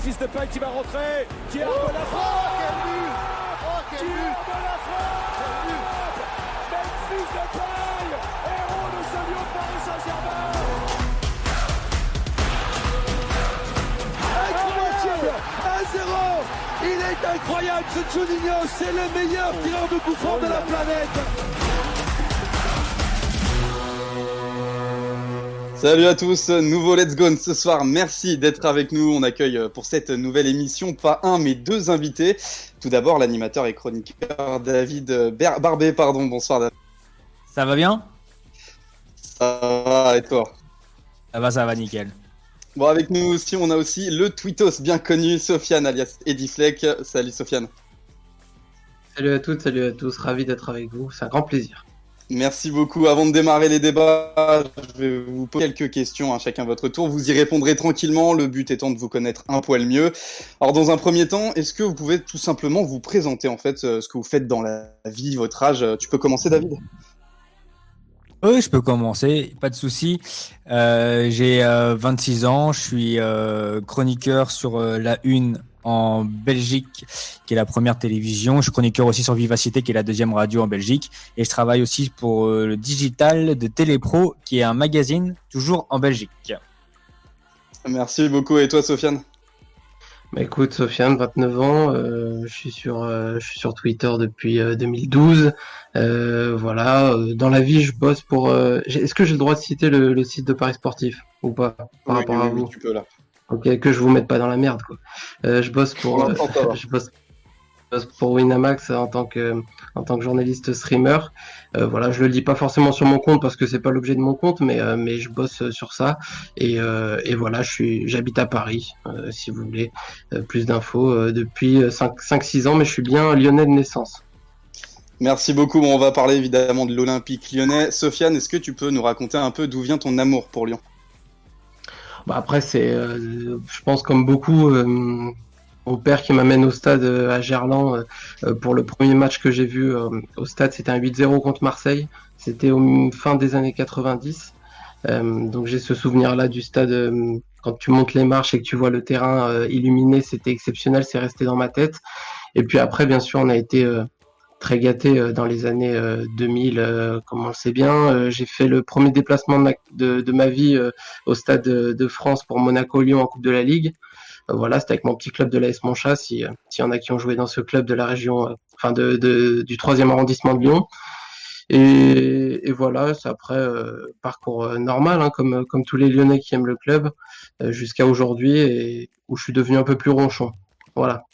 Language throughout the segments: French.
Memphis Depay qui va rentrer, qui a oh, la frappe oh, quel but. Oh, quel but. La frappe Memphis Depay, héros de ce lieu Paris Saint-Germain. Incroyable. 1-0 Il est incroyable ce Juninho, c'est le meilleur tireur de coup franc de la planète Salut à tous, nouveau Let's Go ce soir. Merci d'être avec nous. On accueille euh, pour cette nouvelle émission pas un mais deux invités. Tout d'abord l'animateur et chroniqueur David euh, Barbé, pardon. Bonsoir David. Ça va bien? Ça va et toi? Ça va, ça va nickel. Bon avec nous aussi on a aussi le tweetos bien connu Sofiane alias Eddie Fleck. Salut Sofiane. Salut à toutes, salut à tous, ravi d'être avec vous, c'est un grand plaisir. Merci beaucoup. Avant de démarrer les débats, je vais vous poser quelques questions à chacun votre tour. Vous y répondrez tranquillement, le but étant de vous connaître un poil mieux. Alors dans un premier temps, est-ce que vous pouvez tout simplement vous présenter en fait euh, ce que vous faites dans la vie, votre âge? Tu peux commencer David? Oui, je peux commencer, pas de souci. Euh, j'ai 26 euh, ans, je suis chroniqueur sur la Une en Belgique, qui est la première télévision. Je suis chroniqueur aussi sur Vivacité, qui est la deuxième radio en Belgique. Et je travaille aussi pour euh, le digital de Télépro, qui est un magazine toujours en Belgique. Merci beaucoup. Et toi, Sofiane? Bah écoute, Sofiane, 29 ans, euh, je suis sur, euh, je suis sur Twitter depuis 2012. voilà, dans la vie, je bosse pour. Est-ce que j'ai le droit de citer le, site de Paris Sportif ou pas par rapport à vous? tu peux là. Ok, que je vous mette pas dans la merde quoi. Euh, je bosse pour, euh, je bosse, pour Winamax en tant que en tant que journaliste streamer. Euh, voilà, je le dis pas forcément sur mon compte parce que c'est pas l'objet de mon compte, mais mais je bosse sur ça et, et voilà, je suis j'habite à Paris si vous voulez plus d'infos depuis 5 5 6 ans, mais je suis bien lyonnais de naissance. Merci beaucoup. Bon, on va parler évidemment de l'Olympique lyonnais. Sofiane, est-ce que tu peux nous raconter un peu d'où vient ton amour pour Lyon? Bah, après, c'est, euh, je pense comme beaucoup, euh, mon père qui m'amène au stade euh, à Gerland pour le premier match que j'ai vu au stade, c'était un 8-0 contre Marseille. C'était au fin des années 90. donc j'ai ce souvenir-là du stade. quand tu montes les marches et que tu vois le terrain illuminé, c'était exceptionnel, c'est resté dans ma tête. Et puis après, bien sûr, on a été très gâté euh, dans les années 2000, euh, euh, comme on le sait bien. J'ai fait le premier déplacement de ma, vie au Stade de, France pour Monaco-Lyon en Coupe de la Ligue. voilà, c'était avec mon petit club de l'AS Monchat, s'il y en a qui ont joué dans ce club de la région, enfin de, du troisième arrondissement de Lyon. Et, voilà, c'est après parcours normal, hein, comme, comme tous les Lyonnais qui aiment le club, jusqu'à aujourd'hui, et où je suis devenu un peu plus ronchon. Voilà.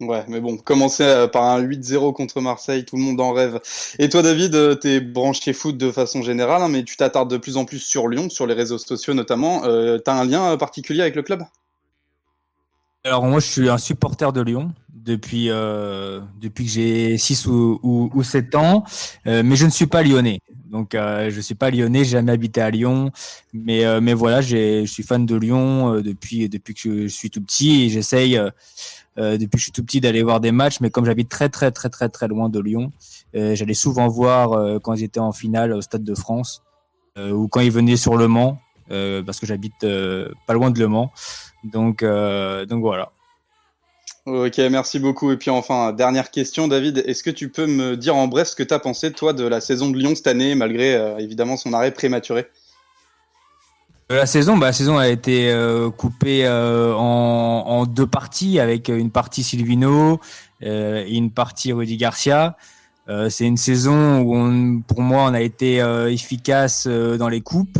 Ouais, mais bon, commencer euh, par un 8-0 contre Marseille, tout le monde en rêve. Et toi, David, euh, t'es branché foot de façon générale, hein, mais tu t'attardes de plus en plus sur Lyon, sur les réseaux sociaux notamment. Euh, T'as un lien particulier avec le club? Alors moi, je suis un supporter de Lyon depuis euh, depuis que j'ai 6 ou, ou, 7 ans, mais je ne suis pas lyonnais. Donc euh, je suis pas lyonnais, j'ai jamais habité à Lyon, mais mais voilà, je suis fan de Lyon depuis depuis que je suis tout petit et j'essaye euh, depuis que je suis tout petit d'aller voir des matchs, mais comme j'habite très très très très très loin de Lyon, euh, j'allais souvent voir euh, quand ils étaient en finale au Stade de France ou quand ils venaient sur Le Mans, parce que j'habite pas loin de Le Mans. Donc donc voilà. Ok, merci beaucoup. Et puis enfin, dernière question, David, est-ce que tu peux me dire en bref ce que tu as pensé, toi, de la saison de Lyon cette année, malgré évidemment son arrêt prématuré? Euh, la saison, bah, la saison a été euh, coupée euh, en, deux parties, avec une partie Silvino et une partie Rudy Garcia. c'est une saison où, pour moi, on a été efficace dans les coupes,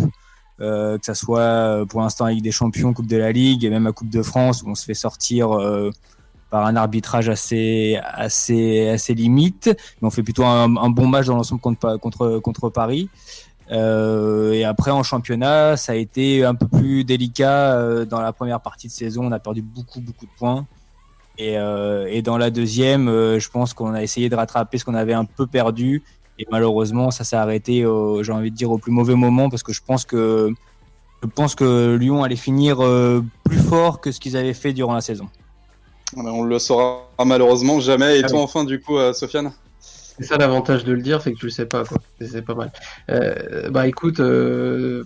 que ça soit pour l'instant avec des champions, Coupe de la Ligue et même la Coupe de France, où on se fait sortir par un arbitrage assez assez assez limite, mais on fait plutôt un, bon match dans l'ensemble contre Paris. Euh, et après en championnat, ça a été un peu plus délicat. Euh, dans la première partie de saison, on a perdu beaucoup beaucoup de points. Et, euh, et dans la deuxième, je pense qu'on a essayé de rattraper ce qu'on avait un peu perdu. Et malheureusement, ça s'est arrêté, j'ai envie de dire, au plus mauvais moment parce que je pense que je pense que Lyon allait finir plus fort que ce qu'ils avaient fait durant la saison. On le saura malheureusement jamais. Et ah toi, enfin, du coup, Sofiane? C'est ça l'avantage de le dire, c'est que tu le sais pas, quoi. C'est pas mal. Euh, bah écoute, euh,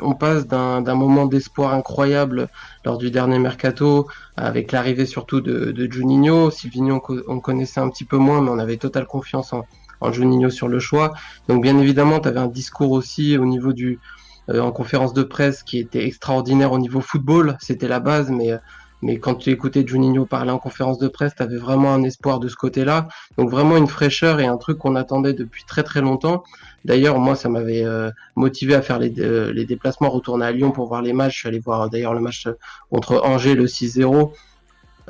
on passe d'un moment d'espoir incroyable lors du dernier mercato, avec l'arrivée surtout de, de Juninho. Silvino, on connaissait un petit peu moins, mais on avait totale confiance en, en Juninho sur le choix. Donc bien évidemment, tu avais un discours aussi au niveau du euh, en conférence de presse qui était extraordinaire au niveau football, c'était la base, mais mais quand tu écoutais Juninho parler en conférence de presse, tu avais vraiment un espoir de ce côté-là. Donc vraiment une fraîcheur et un truc qu'on attendait depuis très très longtemps. D'ailleurs, moi, ça m'avait euh, motivé à faire les, euh, les, déplacements, retourner à Lyon pour voir les matchs. Je suis allé voir d'ailleurs le match contre Angers, le 6-0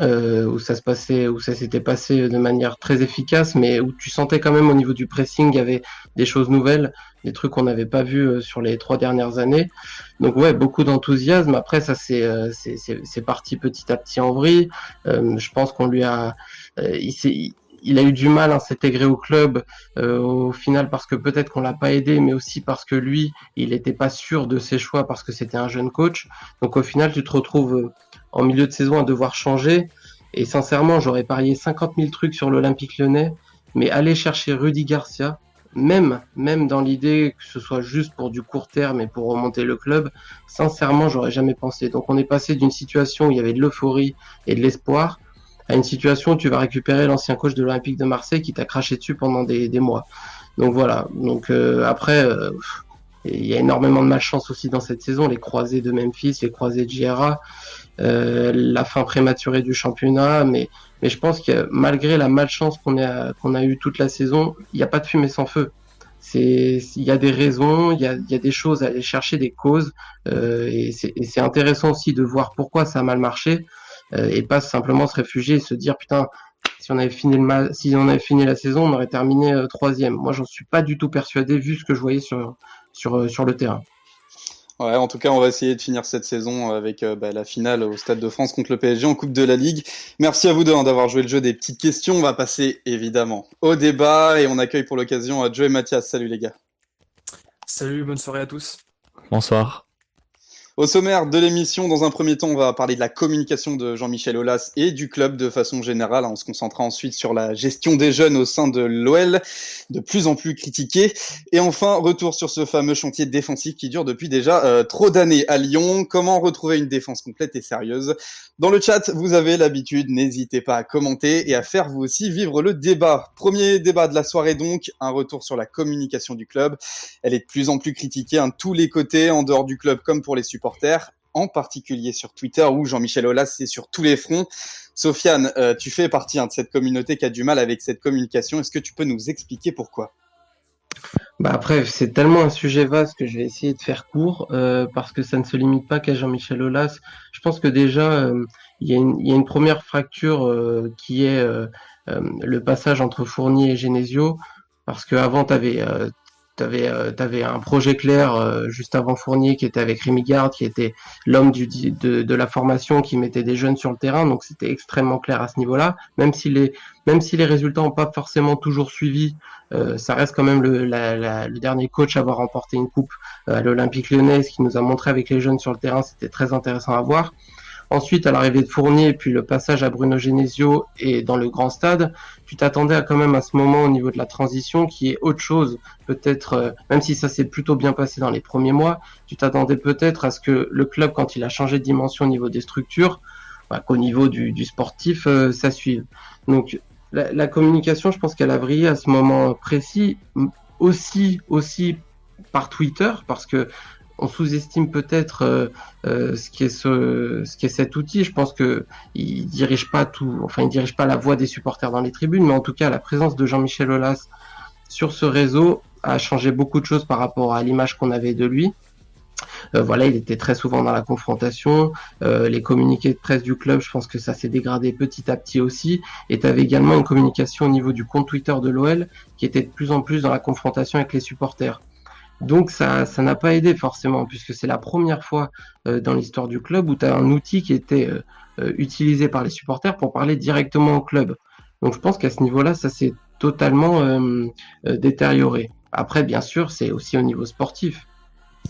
euh, où ça se passait, où ça s'était passé de manière très efficace, mais où tu sentais quand même au niveau du pressing, il y avait des choses nouvelles, des trucs qu'on n'avait pas vus euh, sur les trois dernières années. Donc ouais, beaucoup d'enthousiasme. Après, ça c'est euh, c'est parti petit à petit en vrille. Euh, je pense qu'on lui a, il s'est il a eu du mal à s'intégrer au club euh, au final parce que peut-être qu'on l'a pas aidé, mais aussi parce que lui, il n'était pas sûr de ses choix parce que c'était un jeune coach. Donc au final, tu te retrouves en milieu de saison à devoir changer. Et sincèrement, j'aurais parié 50 000 trucs sur l'Olympique lyonnais, mais aller chercher Rudy Garcia, même, même dans l'idée que ce soit juste pour du court terme et pour remonter le club, sincèrement, j'aurais jamais pensé. Donc on est passé d'une situation où il y avait de l'euphorie et de l'espoir à une situation où tu vas récupérer l'ancien coach de l'Olympique de Marseille qui t'a craché dessus pendant des, mois. Donc voilà. Donc euh, après, euh, il y a énormément de malchance aussi dans cette saison. Les croisés de Memphis, les croisés de JRA. Euh, la fin prématurée du championnat, mais, je pense que malgré la malchance qu'on a, qu'on a eu toute la saison, il n'y a pas de fumée sans feu. Il y a des raisons, il y a, des choses à aller chercher, des causes, euh, et c'est intéressant aussi de voir pourquoi ça a mal marché, euh, et pas simplement se réfugier et se dire putain, si on avait fini le si on avait fini la saison, on aurait terminé troisième. Moi, j'en suis pas du tout persuadé vu ce que je voyais sur le terrain. Ouais, en tout cas, on va essayer de finir cette saison avec euh, bah, la finale au Stade de France contre le PSG en Coupe de la Ligue. Merci à vous deux hein, d'avoir joué le jeu des petites questions. On va passer évidemment au débat et on accueille pour l'occasion euh, Joe et Mathias. Salut les gars. Salut, bonne soirée à tous. Bonsoir. Au sommaire de l'émission, dans un premier temps, on va parler de la communication de Jean-Michel Aulas et du club de façon générale. On se concentrera ensuite sur la gestion des jeunes au sein de l'OL, de plus en plus critiquée. Et enfin, retour sur ce fameux chantier défensif qui dure depuis déjà euh, trop d'années à Lyon. Comment retrouver une défense complète et sérieuse? Dans le chat, vous avez l'habitude, n'hésitez pas à commenter et à faire vous aussi vivre le débat. Premier débat de la soirée donc, un retour sur la communication du club. Elle est de plus en plus critiquée, à hein, tous les côtés, en dehors du club comme pour les supporters en particulier sur Twitter où Jean-Michel Aulas c'est sur tous les fronts. Sofiane, euh, tu fais partie hein, de cette communauté qui a du mal avec cette communication. Est-ce que tu peux nous expliquer pourquoi? Bah après, c'est tellement un sujet vaste que je vais essayer de faire court euh, parce que ça ne se limite pas qu'à Jean-Michel Aulas. Je pense que déjà, euh, il y, y, a une première fracture qui est le passage entre Fournier et Genesio parce qu'avant, tu avais tu avais, euh, un projet clair euh, juste avant Fournier qui était avec Rémi Garde, qui était l'homme de, de, la formation, qui mettait des jeunes sur le terrain. Donc c'était extrêmement clair à ce niveau-là. Même si les, même si les résultats n'ont pas forcément toujours suivi, euh, ça reste quand même le, la, le, dernier coach à avoir remporté une coupe à l'Olympique lyonnais, ce qui nous a montré avec les jeunes sur le terrain, c'était très intéressant à voir. Ensuite, à l'arrivée de Fournier, puis le passage à Bruno Genesio et dans le grand stade, tu t'attendais à quand même à ce moment au niveau de la transition qui est autre chose. Peut-être, euh, même si ça s'est plutôt bien passé dans les premiers mois, tu t'attendais peut-être à ce que le club, quand il a changé de dimension au niveau des structures, bah, qu'au niveau du, sportif, euh, ça suive. Donc, la, la communication, je pense qu'elle a vrillé à ce moment précis, aussi, aussi par Twitter, parce que on sous-estime peut-être euh, euh, ce qui est cet outil. Je pense que il dirige pas tout, enfin il dirige pas la voix des supporters dans les tribunes, mais en tout cas la présence de Jean-Michel Aulas sur ce réseau a changé beaucoup de choses par rapport à l'image qu'on avait de lui. Euh, voilà, il était très souvent dans la confrontation. les communiqués de presse du club, je pense que ça s'est dégradé petit à petit aussi. Et tu avais également une communication au niveau du compte Twitter de l'OL qui était de plus en plus dans la confrontation avec les supporters. Donc ça ça n'a pas aidé forcément, puisque c'est la première fois euh, dans l'histoire du club où tu as un outil qui était euh, euh, utilisé par les supporters pour parler directement au club. Donc je pense qu'à ce niveau-là, ça s'est totalement détérioré. Après, bien sûr, c'est aussi au niveau sportif.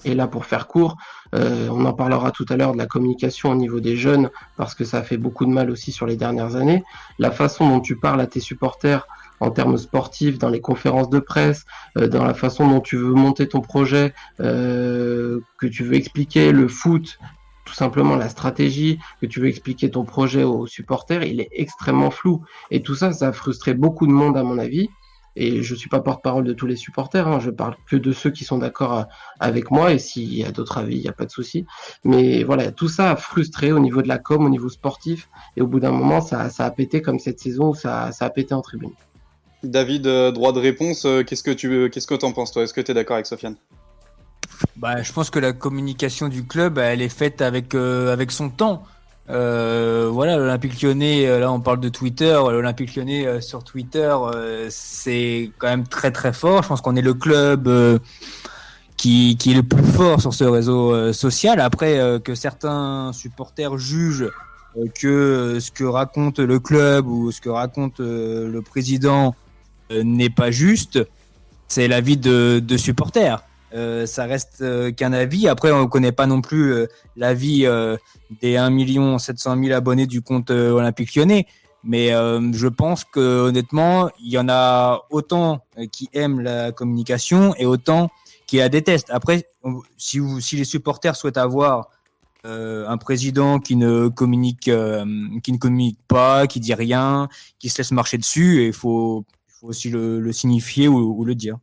Et là, pour faire court, on en parlera tout à l'heure de la communication au niveau des jeunes, parce que ça a fait beaucoup de mal aussi sur les dernières années. La façon dont tu parles à tes supporters en termes sportifs, dans les conférences de presse, dans la façon dont tu veux monter ton projet, que tu veux expliquer le foot, tout simplement la stratégie, que tu veux expliquer ton projet aux supporters, il est extrêmement flou. Et tout ça, ça a frustré beaucoup de monde à mon avis. Et je suis pas porte-parole de tous les supporters, hein, je parle que de ceux qui sont d'accord euh, avec moi. Et s'il y a d'autres avis, il n'y a pas de souci. Mais voilà, tout ça a frustré au niveau de la com, au niveau sportif. Et au bout d'un moment, ça, ça, a pété comme cette saison où ça, ça a pété en tribune. David, euh, droit de réponse, euh, qu'est-ce que tu qu'est-ce que en penses toi? Est-ce que tu es d'accord avec Sofiane? Bah, je pense que la communication du club, elle est faite avec avec son temps. Euh, voilà, l'Olympique Lyonnais, euh, là on parle de Twitter, l'Olympique Lyonnais euh, sur Twitter, c'est quand même très très fort. Je pense qu'on est le club qui, qui est le plus fort sur ce réseau social. Après, que certains supporters jugent que ce que raconte le club ou ce que raconte le président n'est pas juste, c'est l'avis de, supporters. Euh, ça reste euh, qu'un avis. Après, on ne connaît pas non plus euh, l'avis des 1 700 000 abonnés du compte Olympique Lyonnais. Mais je pense que honnêtement, il y en a autant qui aiment la communication et autant qui la détestent. Après, si, si les supporters souhaitent avoir un président qui ne communique, qui ne communique pas, qui dit rien, qui se laisse marcher dessus, il faut, aussi le, signifier ou le dire.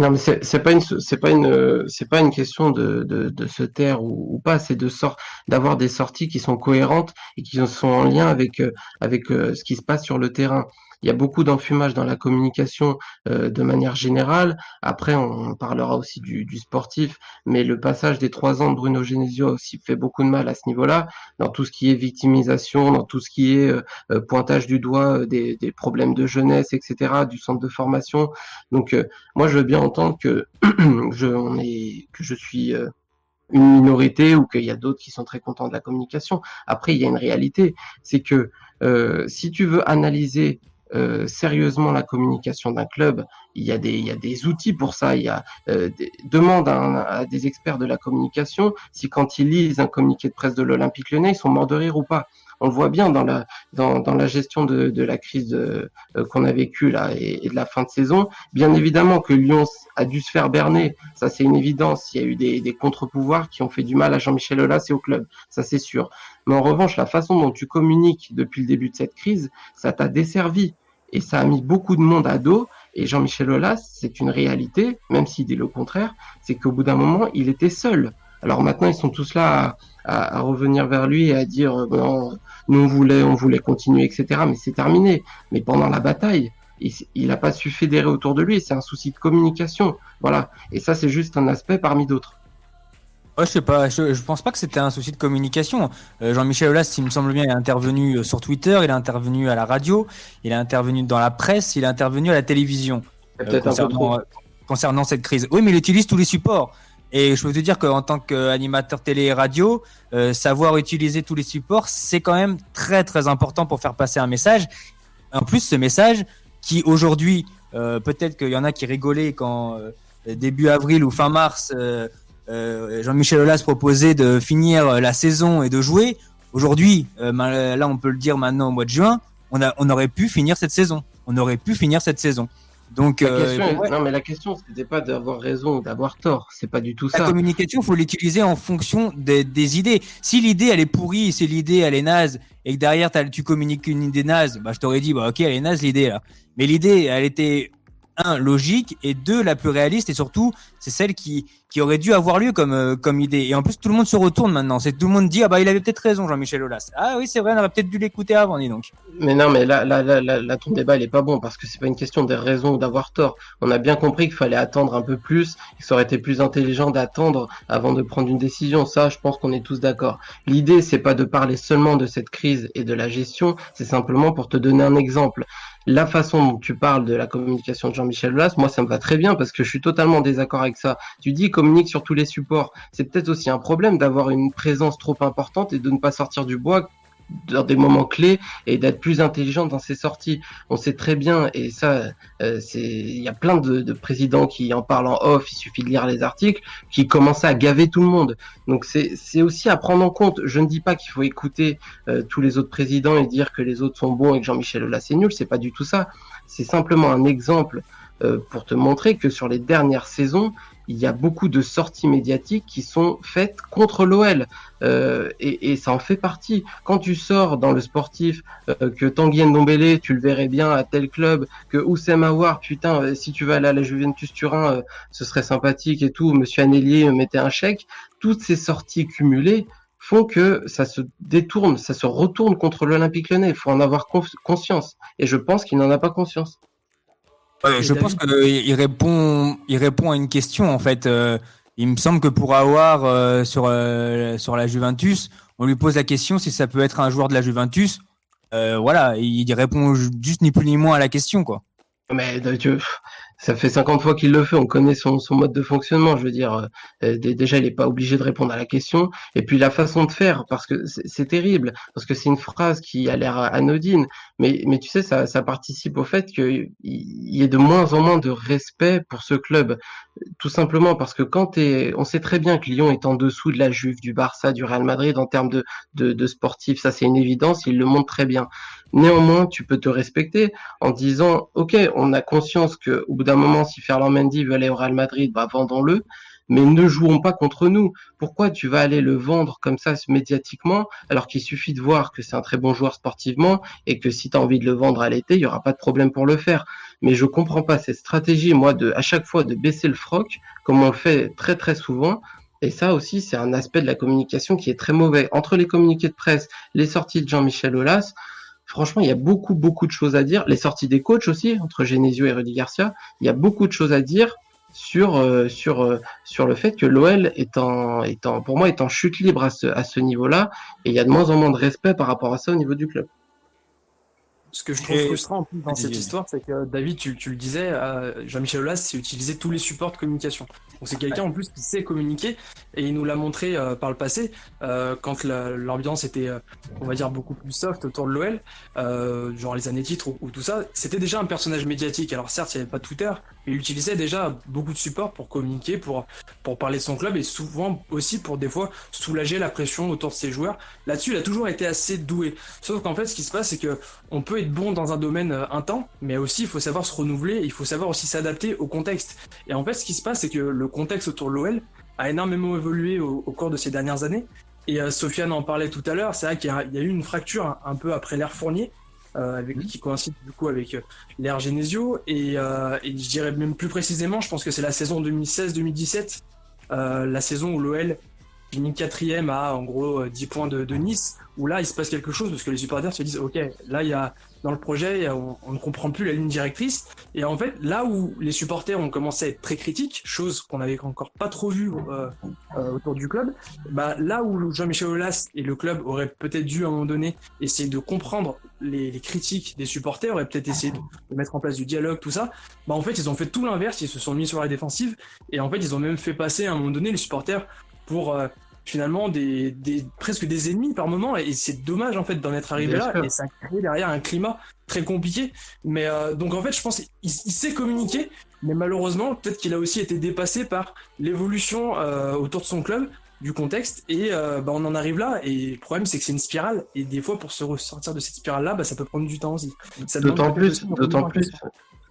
Non, mais c'est pas une c'est pas une c'est pas une question de, de, se taire ou, pas, c'est de sort d'avoir des sorties qui sont cohérentes et qui sont en lien avec avec euh, ce qui se passe sur le terrain. Il y a beaucoup d'enfumage dans la communication euh, de manière générale. Après, on parlera aussi du, sportif, mais le passage des trois ans de Bruno Genesio aussi fait beaucoup de mal à ce niveau-là, dans tout ce qui est victimisation, dans tout ce qui est euh, pointage du doigt des, problèmes de jeunesse, etc., du centre de formation. Donc, euh, moi, je veux bien entendre que je, on est, que je suis une minorité ou qu'il y a d'autres qui sont très contents de la communication. Après, il y a une réalité, c'est que si tu veux analyser euh, sérieusement la communication d'un club, il y, a des, outils pour ça. Il y a euh, demande à, des experts de la communication si quand ils lisent un communiqué de presse de l'Olympique Lyonnais, ils sont morts de rire ou pas. On le voit bien dans la gestion de, la crise euh, qu'on a vécue là et, de la fin de saison. Bien évidemment que Lyon a dû se faire berner, ça c'est une évidence. Il y a eu des, des contre-pouvoirs qui ont fait du mal à Jean-Michel Aulas et au club, ça c'est sûr. Mais en revanche, la façon dont tu communiques depuis le début de cette crise, ça t'a desservi et ça a mis beaucoup de monde à dos. Et Jean-Michel Aulas, c'est une réalité, même s'il dit le contraire, c'est qu'au bout d'un moment, il était seul. Alors maintenant, ils sont tous là à, revenir vers lui et à dire euh, bon, nous on voulait, on voulait continuer, etc. Mais c'est terminé. Mais pendant la bataille, il n'a pas su fédérer autour de lui. C'est un souci de communication. Voilà. Et ça, c'est juste un aspect parmi d'autres. Ouais, je sais pas, je, je pense pas que c'était un souci de communication. Euh, Jean-Michel Aulas, il me semble bien, il est intervenu euh, sur Twitter, il est intervenu à la radio, il est intervenu dans la presse, il est intervenu à la télévision euh, concernant, concernant cette crise. Oui, mais il utilise tous les supports. Et je peux te dire qu'en tant qu'animateur télé et radio, savoir utiliser tous les supports, c'est quand même très très important pour faire passer un message. En plus, ce message qui aujourd'hui, peut-être qu'il y en a qui rigolaient quand début avril ou fin mars euh, Jean-Michel Aulas proposait de finir la saison et de jouer. Aujourd'hui, euh, là on peut le dire maintenant au mois de juin, on, a, on aurait pu finir cette saison. On aurait pu finir cette saison. Donc, la euh, question, non, mais la question, c'était pas d'avoir raison ou d'avoir tort. C'est pas du tout ça. La communication, faut l'utiliser en fonction des, des idées. Si l'idée elle est pourrie, si l'idée elle est naze, et que derrière tu communiques une idée naze, bah je t'aurais dit bah ok elle est naze l'idée là. Mais l'idée elle était un logique et deux la plus réaliste et surtout c'est celle qui qui aurait dû avoir lieu comme euh, comme idée. Et en plus tout le monde se retourne maintenant. C'est tout le monde dit ah bah il avait peut-être raison Jean-Michel Aulas. Ah oui c'est vrai on aurait peut-être dû l'écouter avant dis donc. Mais non mais là là là, là, ton débat il est pas bon parce que c'est pas une question des raisons ou d'avoir tort. On a bien compris qu'il fallait attendre un peu plus que ça aurait été plus intelligent d'attendre avant de prendre une décision. Ça je pense qu'on est tous d'accord. L'idée c'est pas de parler seulement de cette crise et de la gestion c'est simplement pour te donner un exemple la façon dont tu parles de la communication de Jean-Michel Blas, moi ça me va très bien parce que je suis totalement désaccord avec ça. Tu dis communique sur tous les supports. C'est peut-être aussi un problème d'avoir une présence trop importante et de ne pas sortir du bois dans des moments clés et d'être plus intelligent dans ses sorties. On sait très bien, et ça, euh, c'est, il y a plein de, de, présidents qui en parlent en off. Il suffit de lire les articles, qui commençaient à gaver tout le monde. Donc c'est, c'est aussi à prendre en compte. Je ne dis pas qu'il faut écouter euh, tous les autres présidents et dire que les autres sont bons et que Jean-Michel Aulas c'est nul. C'est pas du tout ça. C'est simplement un exemple euh, pour te montrer que sur les dernières saisons, il y a beaucoup de sorties médiatiques qui sont faites contre l'OL euh, et, ça en fait partie. Quand tu sors dans le sportif euh, que Tanguy Ndombele, tu le verrais bien à tel club, que Oussem Aouar, putain, euh, si tu vas aller à la Juventus Turin, euh, ce serait sympathique et tout. Monsieur Anellier mettait un chèque. Toutes ces sorties cumulées font que ça se détourne, ça se retourne contre l'Olympique Lyonnais. Il faut en avoir conscience. Et je pense qu'il n'en a pas conscience. Euh, je pense qu'il répond, il répond à une question en fait. Euh, il me semble que pour avoir euh, sur euh, sur la Juventus, on lui pose la question si ça peut être un joueur de la Juventus. voilà, il répond juste ni plus ni moins à la question quoi. Mais tu, ça fait 50 fois qu'il le fait, on connaît son, son, mode de fonctionnement. Je veux dire, euh, déjà, il n'est pas obligé de répondre à la question. Et puis la façon de faire, parce que c'est terrible, parce que c'est une phrase qui a l'air anodine, mais, mais tu sais, ça, ça participe au fait qu'il y ait de moins en moins de respect pour ce club. Tout simplement parce que quand on sait très bien que Lyon est en dessous de la Juve, du Barça, du Real Madrid en termes de, de, de sportifs, ça c'est une évidence, il le montre très bien. Néanmoins, tu peux te respecter en disant, OK, on a conscience que au bout d'un moment, si Ferland Mendy veut aller au Real Madrid, bah, vendons-le, mais ne jouons pas contre nous. Pourquoi tu vas aller le vendre comme ça médiatiquement, alors qu'il suffit de voir que c'est un très bon joueur sportivement et que si tu as envie de le vendre à l'été, il y aura pas de problème pour le faire. Mais je comprends pas cette stratégie, moi, de à chaque fois de baisser le froc, comme on le fait très très souvent. Et ça aussi, c'est un aspect de la communication qui est très mauvais. Entre les communiqués de presse, les sorties de Jean-Michel Aulas, franchement, il y a beaucoup, beaucoup de choses à dire. Les sorties des coachs aussi, entre Genesio et Rudy Garcia, il y a beaucoup de choses à dire sur, euh, sur, euh, sur le fait que l'OL est en, est pour moi, est en chute libre à ce, à ce niveau-là. Et il y a de moins en moins de respect par rapport à ça au niveau du club. Ce que je trouve et... frustrant en plus dans cette histoire, c'est que David, tu, tu le disais, euh, Jean-Michel Aulas, c'est utiliser tous les supports de communication. Donc c'est quelqu'un en plus qui sait communiquer et il nous l'a montré euh, par le passé euh, quand l'ambiance était, on va dire, beaucoup plus soft autour de l'OL, genre les années titres ou, ou tout ça. C'était déjà un personnage médiatique. Alors certes, il n'y avait pas Twitter, il utilisait déjà beaucoup de supports pour communiquer, pour pour parler de son club et souvent aussi pour des fois soulager la pression autour de ses joueurs. Là-dessus, il a toujours été assez doué. Sauf qu'en fait, ce qui se passe, c'est que on peut être bon dans un domaine un temps, mais aussi il faut savoir se renouveler, il faut savoir aussi s'adapter au contexte. Et en fait, ce qui se passe, c'est que le contexte autour de l'OL a énormément évolué au, au, cours de ces dernières années. Et euh, Sofiane en parlait tout à l'heure, c'est vrai qu'il y, y, a eu une fracture un, peu après l'ère Fournier, euh, avec, mmh. qui coïncide du coup avec euh, l'ère Genesio. Et, euh, et, je dirais même plus précisément, je pense que c'est la saison 2016-2017, euh, la saison où l'OL finit quatrième à en gros 10 points de, de, Nice, où là il se passe quelque chose parce que les supporters se disent ok, là il y a dans le projet, on, ne comprend plus la ligne directrice. Et en fait, là où les supporters ont commencé à être très critiques, chose qu'on n'avait encore pas trop vue euh, euh, autour du club, bah, là où Jean-Michel Aulas et le club auraient peut-être dû à un moment donné essayer de comprendre les, critiques des supporters, auraient peut-être essayé de, de, mettre en place du dialogue, tout ça, bah en fait ils ont fait tout l'inverse, ils se sont mis sur la défensive et en fait ils ont même fait passer à un moment donné les supporters pour euh, finalement des, des, presque des ennemis par moment et c'est dommage en fait d'en être arrivé Bien là sûr. et ça crée derrière un climat très compliqué. Mais euh, donc en fait je pense qu'il il sait communiquer mais malheureusement peut-être qu'il a aussi été dépassé par l'évolution euh, autour de son club du contexte et euh, bah, on en arrive là et le problème c'est que c'est une spirale et des fois pour se ressortir de cette spirale là bah, ça peut prendre du temps aussi. D'autant plus d'autant plus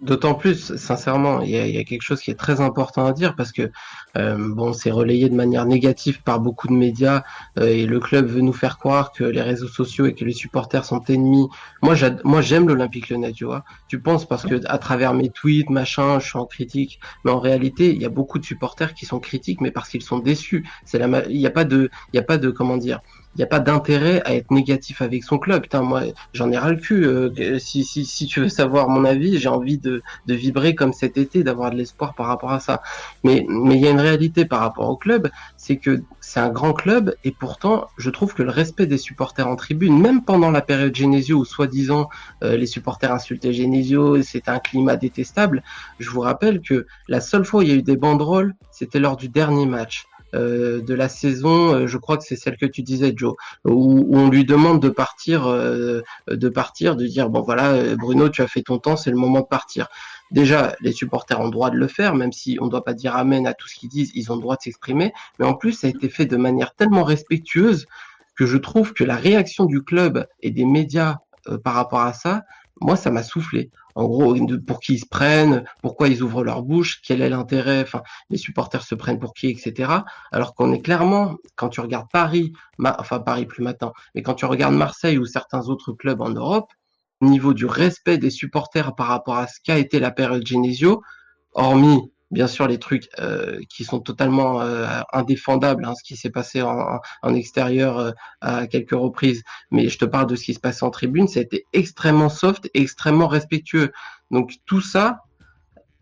D'autant plus, sincèrement, il y, a, quelque chose qui est très important à dire parce que euh, bon, c'est relayé de manière négative par beaucoup de médias euh, et le club veut nous faire croire que les réseaux sociaux et que les supporters sont ennemis. Moi, moi, j'aime l'Olympique Lyonnais, tu vois. Tu penses parce que à travers mes tweets, machin, je suis en critique, mais en réalité, il y a beaucoup de supporters qui sont critiques, mais parce qu'ils sont déçus. C'est la, il n'y a pas de, il y a pas de, comment dire il n'y a pas d'intérêt à être négatif avec son club. Putain, moi, j'en ai ras le cul. Euh, si, si, si tu veux savoir mon avis, j'ai envie de, vibrer comme cet été, d'avoir de l'espoir par rapport à ça. Mais mais il y a une réalité par rapport au club, c'est que c'est un grand club et pourtant, je trouve que le respect des supporters en tribune, même pendant la période Genesio où soi-disant euh, les supporters insultaient Genesio, c'était un climat détestable. Je vous rappelle que la seule fois où il y a eu des banderoles, c'était lors du dernier match de la saison, je crois que c'est celle que tu disais, Joe, où, on lui demande de partir, de partir, de dire bon voilà, Bruno, tu as fait ton temps, c'est le moment de partir. Déjà, les supporters ont le droit de le faire, même si on ne doit pas dire amen à tout ce qu'ils disent, ils ont le droit de s'exprimer. Mais en plus, ça a été fait de manière tellement respectueuse que je trouve que la réaction du club et des médias euh, par rapport à ça, moi, ça m'a soufflé. En gros, pour qui ils se prennent, pourquoi ils ouvrent leur bouche, quel est l'intérêt, enfin, les supporters se prennent pour qui, etc. Alors qu'on est clairement, quand tu regardes Paris, enfin Paris plus maintenant, mais quand tu regardes Marseille ou certains autres clubs en Europe, au niveau du respect des supporters par rapport à ce qu'a été la période Genesio, hormis bien sûr les trucs euh, qui sont totalement euh, indéfendables, hein, ce qui s'est passé en, extérieur euh, à quelques reprises, mais je te parle de ce qui se passait en tribune, ça a été extrêmement soft, extrêmement respectueux. Donc tout ça,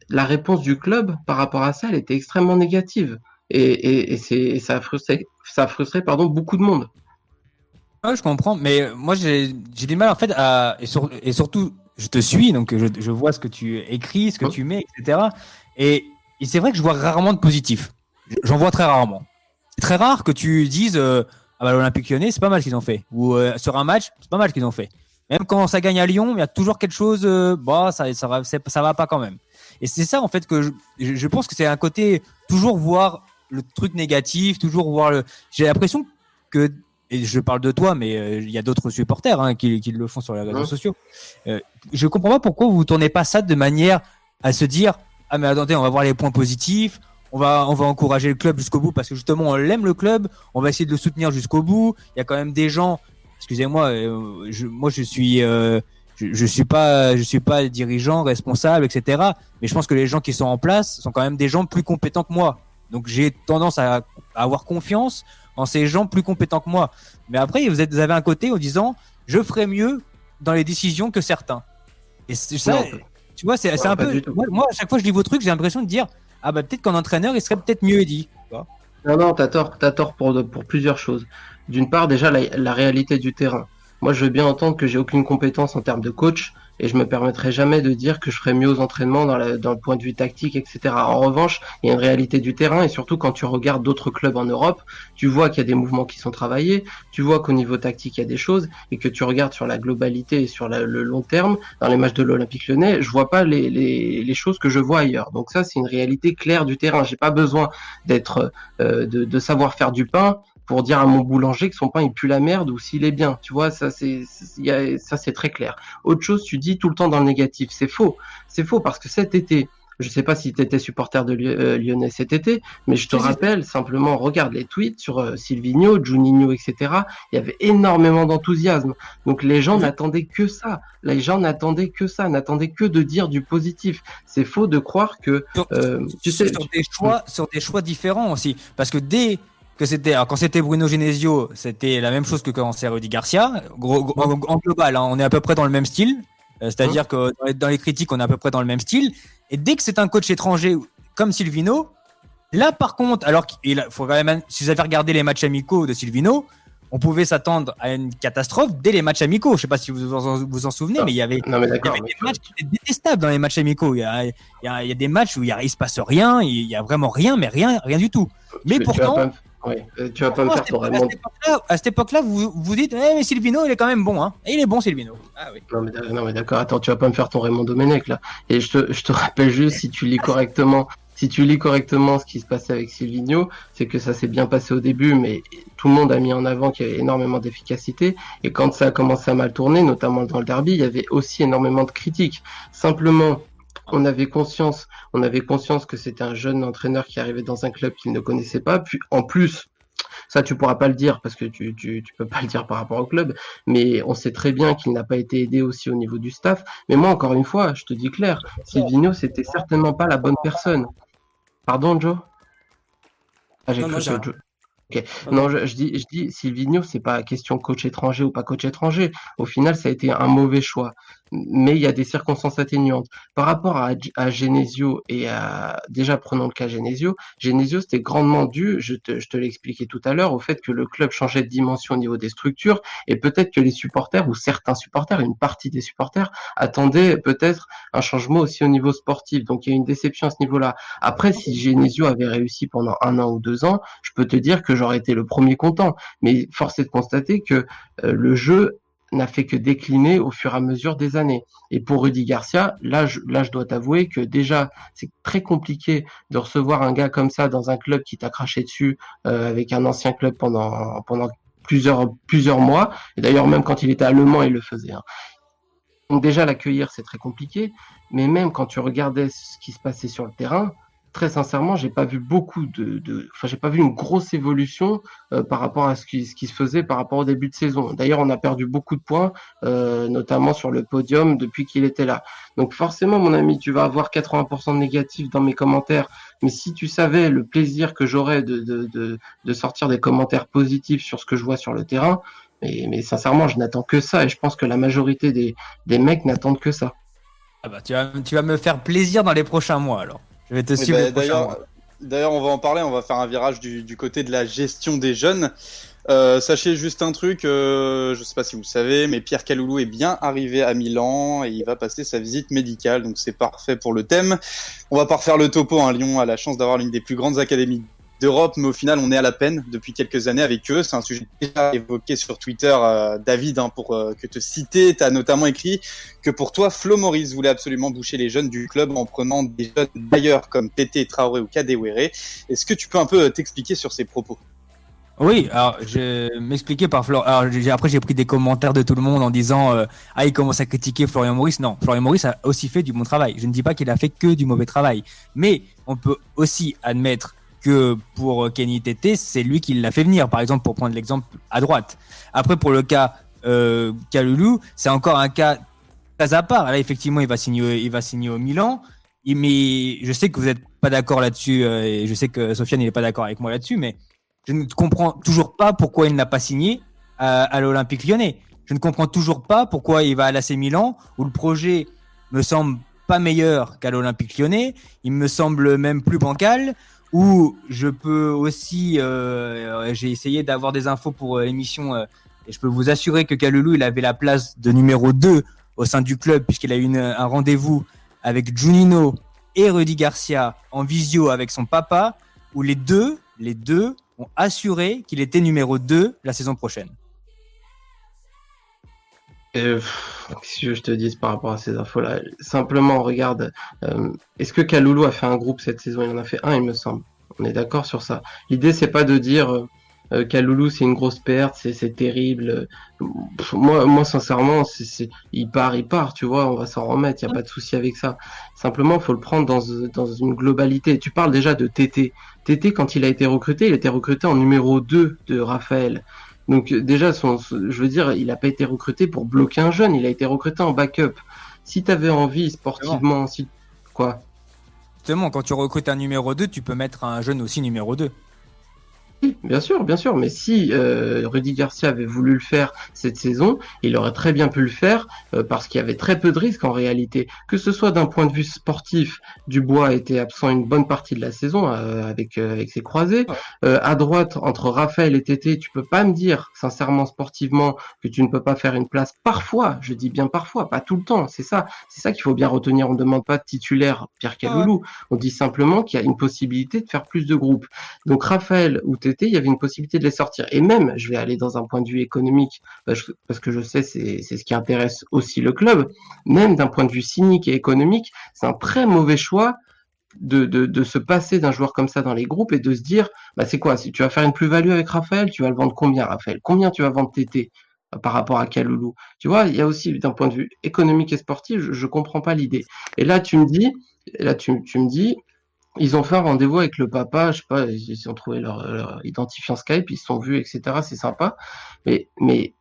la réponse du club par rapport à ça, elle était extrêmement négative. Et, c'est, ça a frustré, ça a frustré pardon, beaucoup de monde. Ouais, je comprends, mais moi j'ai, du mal en fait à. Et, et, surtout, je te suis, donc je, je, vois ce que tu écris, ce que tu mets, etc. Et et c'est vrai que je vois rarement de positif. J'en vois très rarement. C'est très rare que tu dises euh, ah bah, l'Olympique Lyonnais, c'est pas mal ce qu'ils ont fait. Ou euh, sur un match, c'est pas mal ce qu'ils ont fait. Même quand ça gagne à Lyon, il y a toujours quelque chose, euh, bah ça ça va ça va pas quand même. Et c'est ça en fait que je, je pense que c'est un côté toujours voir le truc négatif, toujours voir le. J'ai l'impression que et je parle de toi, mais euh, il y a d'autres supporters hein, qui, qui, le font sur les réseaux sociaux. Euh, je comprends pas pourquoi vous tournez pas ça de manière à se dire ah mais attendez, on va voir les points positifs, on va on va encourager le club jusqu'au bout parce que justement on l'aime le club, on va essayer de le soutenir jusqu'au bout. Il y a quand même des gens, excusez-moi, euh, je, moi je suis euh, je, suis pas je suis pas dirigeant, responsable, etc. Mais je pense que les gens qui sont en place sont quand même des gens plus compétents que moi. Donc j'ai tendance à, avoir confiance en ces gens plus compétents que moi. Mais après vous, êtes, vous avez un côté en disant je ferai mieux dans les décisions que certains. Et ça, tu vois, c'est un peu. Moi, à chaque fois que je lis vos trucs, j'ai l'impression de dire Ah, bah peut-être qu'en entraîneur, il serait peut-être mieux dit. Non, non, t'as tort, as tort pour, pour plusieurs choses. D'une part, déjà, la, réalité du terrain. Moi, je veux bien entendre que j'ai aucune compétence en termes de coach, et je me permettrai jamais de dire que je ferai mieux aux entraînements dans, le point de vue tactique, etc. En revanche, il y a une réalité du terrain et surtout quand tu regardes d'autres clubs en Europe, tu vois qu'il y a des mouvements qui sont travaillés, tu vois qu'au niveau tactique il y a des choses et que tu regardes sur la globalité et sur le long terme dans les matchs de l'Olympique Lyonnais, je vois pas les, choses que je vois ailleurs. Donc ça c'est une réalité claire du terrain. J'ai pas besoin d'être euh, de savoir faire du pain pour dire à mon boulanger que son pain il pue la merde ou s'il est bien. Tu vois, ça c'est ça c'est très clair. Autre chose, tu dis tout le temps dans le négatif, c'est faux. C'est faux parce que cet été, je sais pas si tu étais supporter de euh, Lyonnais cet été, mais je te rappelle simplement, regarde les tweets sur euh, Silvino, Juninho, etc. Il y avait énormément d'enthousiasme. Donc les gens n'attendaient que ça. Les gens n'attendaient que ça, n'attendaient que de dire du positif. C'est faux de croire que. Euh, tu sais, sur des choix, sur des choix différents aussi, parce que dès que c'était quand c'était Bruno Genesio, c'était la même chose que quand c'est Rudy Garcia. en, global, hein, on est à peu près dans le même style. Euh, c'est-à-dire que dans les critiques, on est à peu près dans le même style. Et dès que c'est un coach étranger comme Silvino, là par contre, alors qu'il faut quand même, si vous avez regardé les matchs amicaux de Silvino, on pouvait s'attendre à une catastrophe dès les matchs amicaux. Je sais pas si vous vous en souvenez, mais il y avait, des matchs qui étaient détestables dans les matchs amicaux. Il y a, il y a, des matchs où il, ne se passe rien, il y a vraiment rien, mais rien, rien du tout. Mais pourtant, oui, euh, tu vas pas me faire ton Raymond. À cette époque-là, vous vous dites, eh, mais Silvino, il est quand même bon, hein. Et il est bon, Silvino. Ah oui. Non, mais, d'accord, attends, tu vas pas me faire ton Raymond Domenech, là. Et je te, je te rappelle juste, si tu lis correctement, si tu lis correctement ce qui se passait avec Silvino, c'est que ça s'est bien passé au début, mais tout le monde a mis en avant qu'il y avait énormément d'efficacité. Et quand ça a commencé à mal tourner, notamment dans le derby, il y avait aussi énormément de critiques. Simplement, on avait conscience, on avait conscience que c'était un jeune entraîneur qui arrivait dans un club qu'il ne connaissait pas. Puis en plus, ça tu pourras pas le dire parce que tu, tu, peux pas le dire par rapport au club, mais on sait très bien qu'il n'a pas été aidé aussi au niveau du staff. Mais moi, encore une fois, je te dis clair, Silvino, c'était certainement pas la bonne personne. Pardon, Joe? Ah, j'ai cru que Joe. Non, je, dis, je dis, Silvino, c'est pas question coach étranger ou pas coach étranger. Au final, ça a été un mauvais choix. Mais il y a des circonstances atténuantes. Par rapport à, à Genesio et à déjà prenons le cas Genesio, Genesio c'était grandement dû, je te, je te l'ai expliqué tout à l'heure, au fait que le club changeait de dimension au niveau des structures et peut-être que les supporters ou certains supporters, une partie des supporters attendaient peut-être un changement aussi au niveau sportif. Donc il y a une déception à ce niveau-là. Après, si Genesio avait réussi pendant un an ou deux ans, je peux te dire que j'aurais été le premier content. Mais force est de constater que euh, le jeu n'a fait que décliner au fur et à mesure des années. Et pour Rudy Garcia, là, je, là, je dois t'avouer que déjà, c'est très compliqué de recevoir un gars comme ça dans un club qui t'a craché dessus euh, avec un ancien club pendant pendant plusieurs plusieurs mois. Et d'ailleurs, même quand il était à Le Mans, il le faisait. Hein. Donc déjà, l'accueillir, c'est très compliqué. Mais même quand tu regardais ce qui se passait sur le terrain, très sincèrement, j'ai pas vu beaucoup de, enfin, j'ai pas vu une grosse évolution euh, par rapport à ce qui, se faisait par rapport au début de saison. D'ailleurs, on a perdu beaucoup de points, euh, notamment sur le podium depuis qu'il était là. Donc forcément, mon ami, tu vas avoir 80% de négatifs dans mes commentaires. Mais si tu savais le plaisir que j'aurais de, de, de, de sortir des commentaires positifs sur ce que je vois sur le terrain, mais, mais sincèrement, je n'attends que ça et je pense que la majorité des, des mecs n'attendent que ça. Ah bah, tu, vas, tu vas me faire plaisir dans les prochains mois alors. Je vais te suivre. les prochains D'ailleurs, on va en parler. On va faire un virage du, du côté de la gestion des jeunes. Euh, sachez juste un truc, euh, je sais pas si vous le savez, mais Pierre Caloulou est bien arrivé à Milan et il va passer sa visite médicale, donc c'est parfait pour le thème. On va pas refaire le topo. Hein. Lyon a la chance d'avoir l'une des plus grandes académies d'Europe, mais au final, on est à la peine depuis quelques années avec eux. C'est un sujet déjà évoqué sur Twitter, euh, David, hein, pour euh, que te citer. Tu as notamment écrit que pour toi, Flo Maurice voulait absolument boucher les jeunes du club en prenant des jeunes d'ailleurs comme Tété, Traoré ou Kadewere. Est-ce que tu peux un peu euh, t'expliquer sur ces propos? Oui, alors je m'expliquais par Florian. Après j'ai pris des commentaires de tout le monde en disant ah il commence à critiquer Florian Maurice. Non, Florian Maurice a aussi fait du bon travail. Je ne dis pas qu'il a fait que du mauvais travail, mais on peut aussi admettre que pour euh, Kenny Tété, c'est lui qui l'a fait venir. Par exemple, pour prendre l'exemple à droite. Après pour le cas euh, Kaloulou, c'est encore un cas très à part. Là effectivement il va signer, il va signer au Milan. Il- Mais je sais que vous n'êtes pas d'accord là-dessus euh, et je sais que Sofiane n'est pas d'accord avec moi là-dessus, mais je ne comprends toujours pas pourquoi il n'a pas signé à, à l'Olympique lyonnais. Je ne comprends toujours pas pourquoi il va à l'AC Milan, où le projet me semble pas meilleur qu'à l'Olympique lyonnais. Il me semble même plus bancal, où je peux aussi... euh, J'ai essayé d'avoir des infos pour euh, l'émission, euh, et je peux vous assurer que Kalulu, il avait la place de numéro 2 au sein du club, puisqu'il a eu un rendez-vous avec Junino et Rudy Garcia en visio avec son papa, où les deux, les deux ont assuré qu'il était numéro 2 la saison prochaine. Euh, Qu'est-ce que je te dise par rapport à ces infos-là? Simplement, regarde, euh, est-ce que Kaloulou a fait un groupe cette saison? Il en a fait un, il me semble. On est d'accord sur ça. L'idée, c'est pas de dire euh, euh, Kaloulou, c'est une grosse perte, c'est terrible. Moi, moi, sincèrement, c'est c'est- il part, il part, tu vois, on va s'en remettre, il n'y a pas de souci avec ça. Simplement, faut le prendre dans, dans une globalité. Tu parles déjà de Tété. Tété, quand il a été recruté, il été recruté en numéro 2 de Raphaël. Donc déjà, son, son- je veux dire, il n'a pas été recruté pour bloquer un jeune, il a été recruté en backup. Si tu avais envie sportivement, si quoi? Justement, quand tu recrutes un numéro 2, tu peux mettre un jeune aussi numéro 2. Bien sûr, bien sûr, mais si euh, Rudy Garcia avait voulu le faire cette saison, il aurait très bien pu le faire euh, parce qu'il y avait très peu de risques en réalité. Que ce soit d'un point de vue sportif, Dubois été absent une bonne partie de la saison euh, avec euh, avec ses croisés. Euh, à droite, entre Raphaël et Tété, tu peux pas me dire sincèrement sportivement que tu ne peux pas faire une place parfois. Je dis bien parfois, pas tout le temps. C'est ça, c'est ça qu'il faut bien retenir. On ne demande pas de titulaire Pierre Caloulou. On dit simplement qu'il y a une possibilité de faire plus de groupes. Donc Raphaël ou Tété, il y avait une possibilité de les sortir. Et même, je vais aller dans un point de vue économique, parce que je sais c'est ce qui intéresse aussi le club, même d'un point de vue cynique et économique, c'est un très mauvais choix de, de, de se passer d'un joueur comme ça dans les groupes et de se dire, bah c'est quoi, si tu vas faire une plus-value avec Raphaël, tu vas le vendre combien Raphaël? Combien tu vas vendre Tété euh, par rapport à Kaloulou Tu vois, il y a aussi d'un point de vue économique et sportif, je, je comprends pas l'idée. Et là tu me dis, là tu, tu me dis, ils ont fait un rendez-vous avec le papa, je sais pas, ils ont trouvé leur, leur identifiant Skype, ils se sont vus, etc. C'est sympa. Mais, mais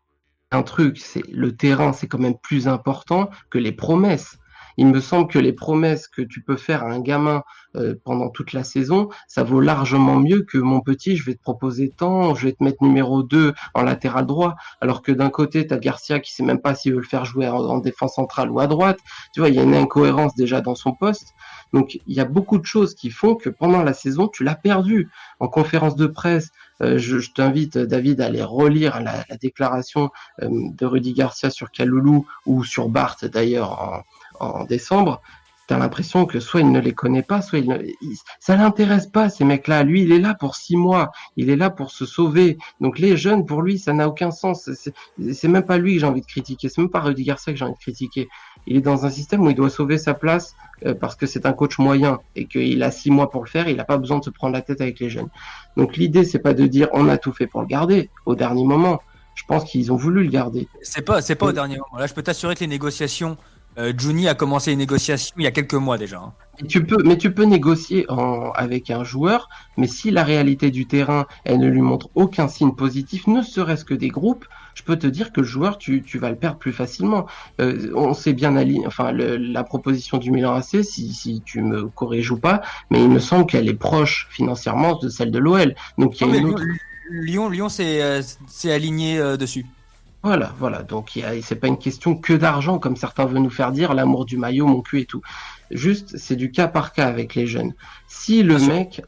un truc, c'est le terrain, c'est quand même plus important que les promesses. Il me semble que les promesses que tu peux faire à un gamin euh, pendant toute la saison, ça vaut largement mieux que mon petit, je vais te proposer tant, je vais te mettre numéro 2 en latéral droit, alors que d'un côté, tu as Garcia qui sait même pas s'il veut le faire jouer en, défense centrale ou à droite. Tu vois, il y a une incohérence déjà dans son poste. Donc, il y a beaucoup de choses qui font que pendant la saison, tu l'as perdu. En conférence de presse, euh, je, t'invite, David, à aller relire la, la déclaration euh, de Rudy Garcia sur Kaloulou ou sur Bart d'ailleurs en décembre t'as l'impression que soit il ne les connaît pas, soit il ne... ça l'intéresse pas ces mecs-là. Lui, il est là pour six mois, il est là pour se sauver. Donc les jeunes, pour lui, ça n'a aucun sens. C'est même pas lui que j'ai envie de critiquer, c'est même pas Rudy Garcia que j'ai envie de critiquer. Il est dans un système où il doit sauver sa place euh, parce que c'est un coach moyen et qu'il a six mois pour le faire. Il n'a pas besoin de se prendre la tête avec les jeunes. Donc l'idée, c'est pas de dire on a tout fait pour le garder au dernier moment. Je pense qu'ils ont voulu le garder. C'est pas, c'est pas au dernier moment. Là, je peux t'assurer que les négociations euh, Juni a commencé les négociations il y a quelques mois déjà. Hein. tu peux, mais tu peux négocier avec un joueur, mais si la réalité du terrain, elle ne lui montre aucun signe positif, ne serait-ce que des groupes, je peux te dire que le joueur, tu, vas le perdre plus facilement. Euh, on sait bien aligné, enfin la proposition du Milan AC, si, si tu me corriges ou pas, mais il me semble qu'elle est proche financièrement de celle de l'OL. Donc il y a une autre... Lyon, Lyon, c'est euh, aligné dessus. Voilà, voilà. Donc, c'est pas une question que d'argent, comme certains veulent nous faire dire, l'amour du maillot, mon cul et tout. Juste, c'est du cas par cas avec les jeunes. Si le mec,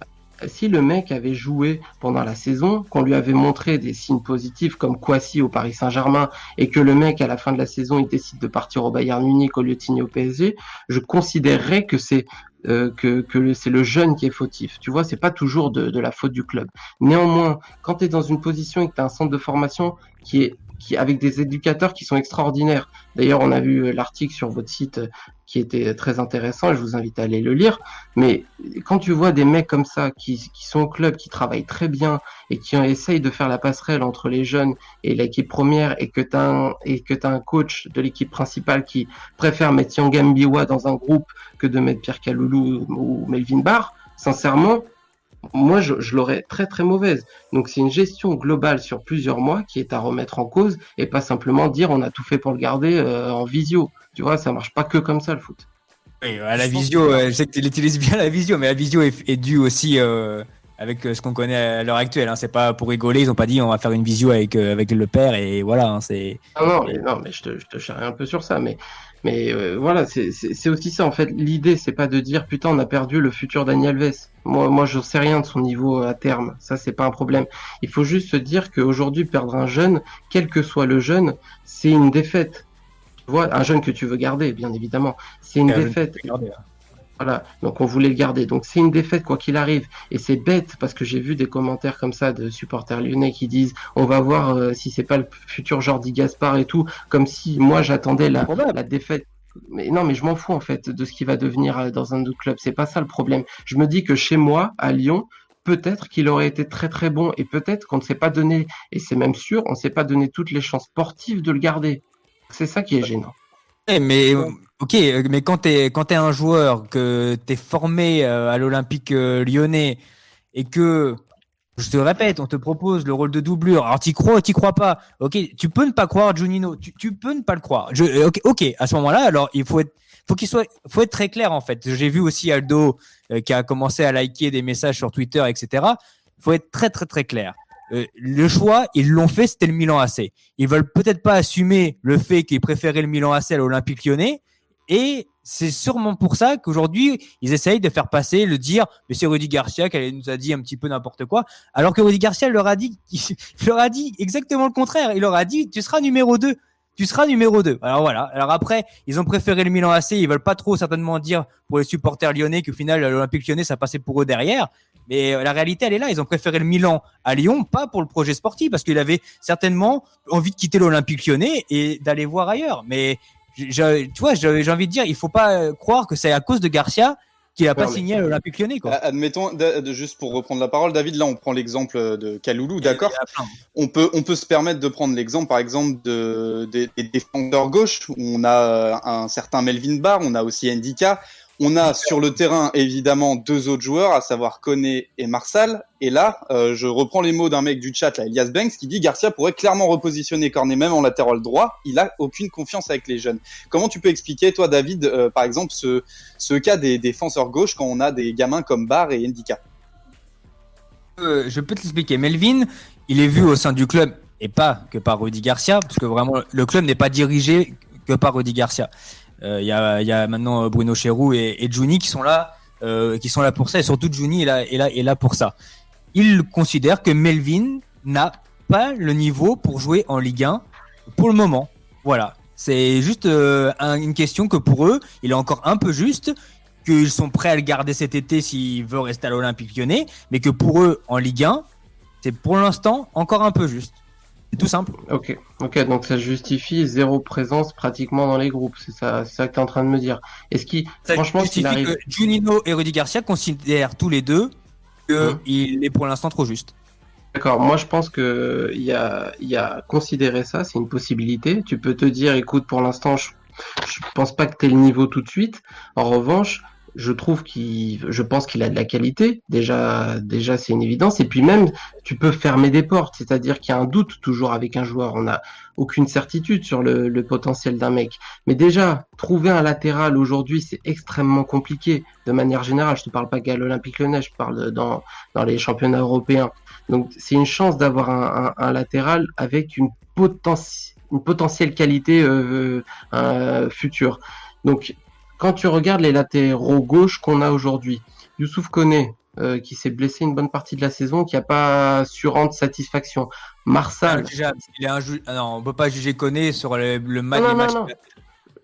si le mec avait joué pendant la saison, qu'on lui avait montré des signes positifs comme Kwasi au Paris Saint-Germain et que le mec à la fin de la saison il décide de partir au Bayern Munich au lieu de signer au PSG, je considérerais que c'est euh, que, que c'est le jeune qui est fautif. Tu vois, c'est pas toujours de, de, la faute du club. Néanmoins, quand tu es dans une position et que tu as un centre de formation qui est avec des éducateurs qui sont extraordinaires. D'ailleurs, on a vu euh, l'article sur votre site euh, qui était très intéressant. Je vous invite à aller le lire. Mais quand tu vois des mecs comme ça qui, sont au club, qui travaillent très bien et qui essayent de faire la passerelle entre les jeunes et l'équipe première et que tu as, un, et coach de l'équipe principale qui préfère mettre Yang Biwa dans un groupe que de mettre Pierre Kaloulou ou Melvin Barr, sincèrement, moi, je, je l'aurais très très mauvaise. Donc c'est une gestion globale sur plusieurs mois qui est à remettre en cause et pas simplement dire on a tout fait pour le garder euh, en visio. Tu vois, ça marche pas que comme ça le foot. Oui, à la visio, euh, je sais que tu utilises bien la visio, mais la visio est, est due aussi euh, avec ce qu'on connaît à l'heure actuelle. Hein. C'est pas pour rigoler, ils ont pas dit on va faire une visio avec avec le père et voilà. Hein, c'est. Non, non, mais, non, mais je te, je te charrie un peu sur ça, mais mais euh, voilà, c'est aussi ça en fait. L'idée, c'est pas de dire putain, on a perdu le futur Daniel Alves. Moi, moi, je sais rien de son niveau à terme. Ça, c'est pas un problème. Il faut juste se dire qu'aujourd'hui, perdre un jeune, quel que soit le jeune, c'est une défaite. Tu vois, un jeune que tu veux garder, bien évidemment, c'est une défaite. Voilà, donc on voulait le garder. Donc c'est une défaite quoi qu'il arrive. Et c'est bête parce que j'ai vu des commentaires comme ça de supporters lyonnais qui disent on va voir euh, si c'est pas le futur Jordi Gaspard et tout, comme si moi j'attendais la, la défaite. Mais non, mais je m'en fous en fait de ce qui va devenir euh, dans un autre club. C'est pas ça le problème. Je me dis que chez moi, à Lyon, peut-être qu'il aurait été très très bon et peut-être qu'on ne s'est pas donné, et c'est même sûr, on ne s'est pas donné toutes les chances sportives de le garder. C'est ça qui est gênant. Eh, mais ok, mais quand t'es quand t'es un joueur que t'es formé euh, à l'Olympique euh, Lyonnais et que je te répète, on te propose le rôle de doublure. Alors t'y crois ou t'y crois pas Ok, tu peux ne pas croire Junino, tu, tu peux ne pas le croire. Je, euh, ok, ok, à ce moment-là, alors il faut être, faut qu'il soit, faut être très clair en fait. J'ai vu aussi Aldo qui a commencé à liker des messages sur Twitter, etc. Il faut être très très très clair. Euh, le choix, ils l'ont fait, c'était le Milan AC. Ils veulent peut-être pas assumer le fait qu'ils préféraient le Milan AC à l'Olympique lyonnais. Et c'est sûrement pour ça qu'aujourd'hui, ils essayent de faire passer, le dire, mais c'est Rudy Garcia qui nous a dit un petit peu n'importe quoi, alors que Rudy Garcia leur a dit, leur a dit exactement le contraire. Il leur a dit, tu seras numéro 2 tu seras numéro 2. Alors voilà. Alors après, ils ont préféré le Milan AC. Ils veulent pas trop certainement dire pour les supporters lyonnais qu'au final l'Olympique lyonnais ça passait pour eux derrière. Mais euh, la réalité, elle est là. Ils ont préféré le Milan à Lyon, pas pour le projet sportif, parce qu'il avait certainement envie de quitter l'Olympique lyonnais et d'aller voir ailleurs. Mais tu vois, j'ai envie de dire, il faut pas euh, croire que c'est à cause de Garcia qu'il a pas signé à l'Olympique lyonnais. Quoi. Admettons, juste pour reprendre la parole, David, là on prend l'exemple de Kaloulou, d'accord On peut, on peut se permettre de prendre l'exemple, par exemple, de, des, défenseurs gauche, où on a un certain Melvin Barr, on a aussi Ndika, On a sur le terrain évidemment deux autres joueurs, à savoir Koné et Marsal. Et là, euh, je reprends les mots d'un mec du chat, Elias Banks, qui dit Garcia pourrait clairement repositionner Cornet même en latéral droit. Il a aucune confiance avec les jeunes. Comment tu peux expliquer, toi, David, euh, par exemple, ce, cas des défenseurs gauche quand on a des gamins comme Barr et Indica euh, Je peux te l'expliquer. Melvin, il est vu au sein du club et pas que par Rudy Garcia, parce que vraiment le club n'est pas dirigé que par Rudy Garcia. Euh, il y, a, maintenant Bruno Cherou et, Juni qui sont là, euh, qui sont là pour ça, et surtout Juni est là, là, pour ça. Il considère que Melvin n'a pas le niveau pour jouer en Ligue 1 pour le moment. Voilà. C'est juste euh, une question que pour eux, il est encore un peu juste, qu'ils sont prêts à le garder cet été s'il veut rester à l'Olympique lyonnais, mais que pour eux, en Ligue 1, c'est pour l'instant encore un peu juste. C'est tout simple. Ok, ok, donc ça justifie zéro présence pratiquement dans les groupes. C'est ça, c'est ça que tu es en train de me dire. Est-ce qu'il, franchement, s'il arrive... que Junino et Rudy Garcia considèrent tous les deux qu'il mmh. est pour l'instant trop juste. D'accord, moi je pense que il y a, y a considérer ça, c'est une possibilité. Tu peux te dire, écoute, pour l'instant, je, je pense pas que tu le niveau tout de suite. En revanche, je trouve qu'il, je pense qu'il a de la qualité. Déjà, déjà, c'est une évidence. Et puis même, tu peux fermer des portes. C'est-à-dire qu'il y a un doute toujours avec un joueur. On n'a aucune certitude sur le, le potentiel d'un mec. Mais déjà, trouver un latéral aujourd'hui, c'est extrêmement compliqué. De manière générale, je te parle pas qu'à l'Olympique Lyonnais, je parle dans, dans les championnats européens. Donc, c'est une chance d'avoir un, un, un, latéral avec une potentielle une potentielle qualité euh, euh, future. Donc, quand tu regardes les latéraux gauche qu'on a aujourd'hui, Youssouf Koné, euh, qui s'est blessé une bonne partie de la saison, qui n'a pas su rendre satisfaction. Marsal. Ah, il est ah non, on peut pas juger Koné sur le, le match. Non, non, non,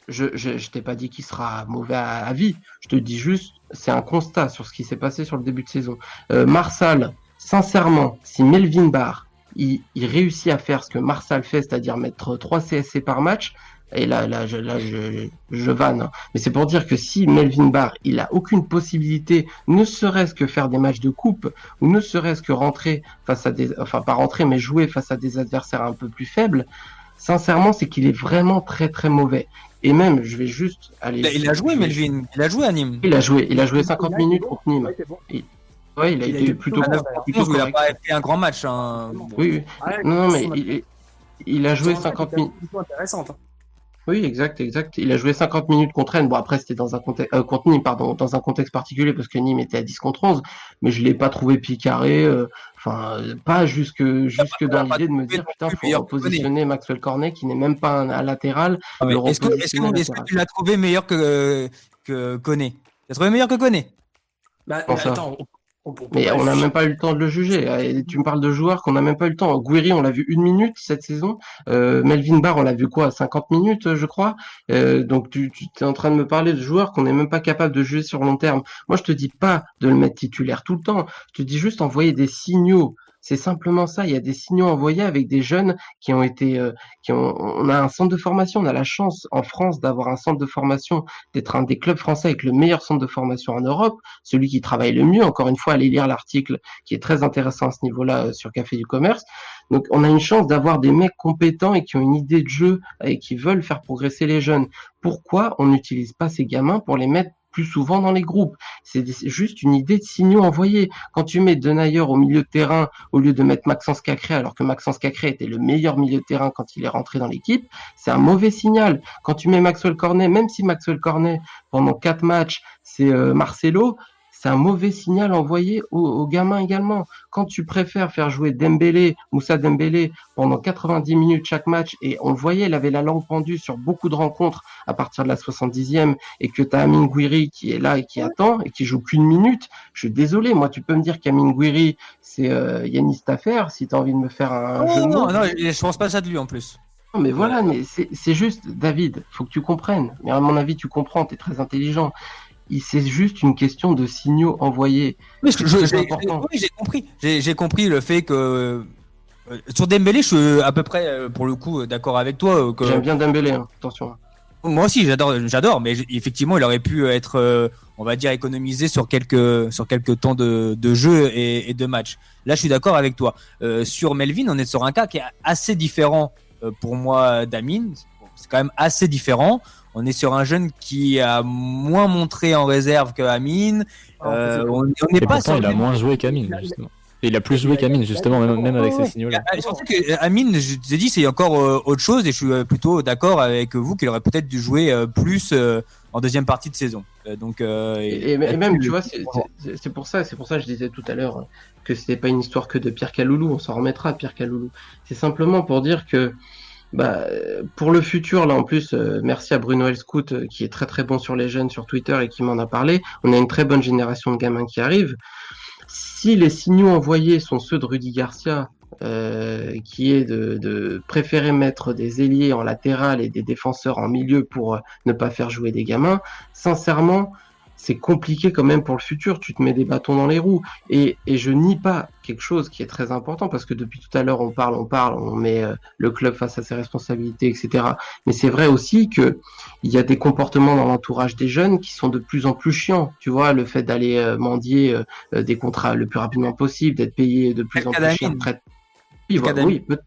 Je, je, je t'ai pas dit qu'il sera mauvais à, à, vie. Je te dis juste, c'est un constat sur ce qui s'est passé sur le début de saison. Euh, Marsal, sincèrement, si Melvin Barr, il, il, réussit à faire ce que Marsal fait, c'est-à-dire mettre 3 CSC par match, et là, là, je, là, je, je vanne. Hein. Mais c'est pour dire que si Melvin Barr, il a aucune possibilité, ne serait-ce que faire des matchs de coupe, ou ne serait-ce que rentrer face à des, enfin pas rentrer, mais jouer face à des adversaires un peu plus faibles, sincèrement, c'est qu'il est vraiment très très mauvais. Et même, je vais juste aller. Il a, joué, Melvin. Il a joué à Nîmes. Il a joué. Il a joué 50 minutes contre Nîmes. Il... Ouais, il a, été plutôt. plutôt il a pas fait un grand match. Hein. Oui, oui. non, mais il, il a joué 50 minutes. intéressante. Oui, exact, exact. Il a joué 50 minutes contre Rennes. Bon, après, c'était dans un contexte, euh, contre Nîmes, pardon, dans un contexte particulier parce que Nîmes était à 10 contre 11, mais je l'ai pas trouvé picaré, euh, enfin, pas jusque, jusque dans l'idée de me dire, putain, faut positionner Maxwell Cornet qui n'est même pas un, un latéral. Ah, est-ce que, est que, tu l'as trouvé meilleur que, que Koné? Tu l'as trouvé meilleur que Koné? Bah, attends, mais on n'a même pas eu le temps de le juger. Et tu me parles de joueurs qu'on n'a même pas eu le temps. Guiri, on l'a vu une minute cette saison. Euh, Melvin Barr, on l'a vu quoi 50 minutes, je crois. Euh, donc tu, tu es en train de me parler de joueurs qu'on n'est même pas capable de juger sur long terme. Moi, je te dis pas de le mettre titulaire tout le temps. Je te dis juste envoyer des signaux c'est simplement ça. Il y a des signaux envoyés avec des jeunes qui ont été, euh, qui ont, on a un centre de formation. On a la chance en France d'avoir un centre de formation, d'être un des clubs français avec le meilleur centre de formation en Europe, celui qui travaille le mieux. Encore une fois, allez lire l'article qui est très intéressant à ce niveau-là euh, sur Café du Commerce. Donc, on a une chance d'avoir des mecs compétents et qui ont une idée de jeu et qui veulent faire progresser les jeunes. Pourquoi on n'utilise pas ces gamins pour les mettre plus souvent dans les groupes. C'est juste une idée de signaux envoyés. Quand tu mets Denayer au milieu de terrain au lieu de mettre Maxence Cacré, alors que Maxence Cacré était le meilleur milieu de terrain quand il est rentré dans l'équipe, c'est un mauvais signal. Quand tu mets Maxwell Cornet, même si Maxwell Cornet, pendant quatre matchs, c'est euh, Marcelo, c'est un mauvais signal envoyé aux, aux, gamins également. Quand tu préfères faire jouer Dembélé, Moussa Dembélé pendant 90 minutes chaque match, et on le voyait, il avait la langue pendue sur beaucoup de rencontres à partir de la 70e, et que tu as Amin Gouiri qui est là et qui attend, et qui joue qu'une minute, je suis désolé, moi tu peux me dire qu'Amin Gouiri, c'est euh, Yanis Tafer, si tu as envie de me faire un oh, jeu Non, non, je pense pas ça de lui en plus. Non, mais voilà, mais c'est juste, David, faut que tu comprennes. Mais à mon avis, tu comprends, tu es très intelligent c'est juste une question de signaux envoyés. Oui, j'ai compris. J'ai compris le fait que euh, sur Dembélé, je suis à peu près euh, pour le coup d'accord avec toi. Euh, J'aime bien Dembélé, hein. attention. Moi aussi, j'adore, j'adore, mais effectivement, il aurait pu être, on va dire, économisé sur quelques sur quelques temps de, de jeu et, et, de match. Là, je suis d'accord avec toi. sur Melvin, on est sur un cas qui est assez différent pour moi d'Amine. C'est quand même assez différent on est sur un jeune qui a moins montré en réserve que Amine. Ah, euh, on n'est pas pourtant, il a moins joué qu'Amine, justement. il a plus joué qu'Amine, justement, même, avec ces signaux-là. Surtout que Amine, je vous ai dit, c'est encore autre chose et je suis plutôt d'accord avec vous qu'il aurait peut-être dû jouer plus en deuxième partie de saison. donc, et, même, tu vois, c'est pour ça, c'est pour ça que je disais tout à l'heure que c'était pas une histoire que de Pierre Caloulou. On s'en remettra, Pierre Caloulou. C'est simplement pour dire que bah, pour le futur, là en plus, euh, merci à Bruno Elscout euh, qui est très très bon sur les jeunes sur Twitter et qui m'en a parlé. On a une très bonne génération de gamins qui arrivent. Si les signaux envoyés sont ceux de Rudy Garcia, euh, qui est de, de, préférer mettre des ailiers en latéral et des défenseurs en milieu pour ne pas faire jouer des gamins, sincèrement, c'est compliqué quand même pour le futur. Tu te mets des bâtons dans les roues. Et, et, je nie pas quelque chose qui est très important parce que depuis tout à l'heure, on parle, on parle, on met euh, le club face à ses responsabilités, etc. Mais c'est vrai aussi que il y a des comportements dans l'entourage des jeunes qui sont de plus en plus chiants. Tu vois, le fait d'aller euh, mendier euh, des contrats le plus rapidement possible, d'être payé de plus en plus cher. Oui, oui peut-être.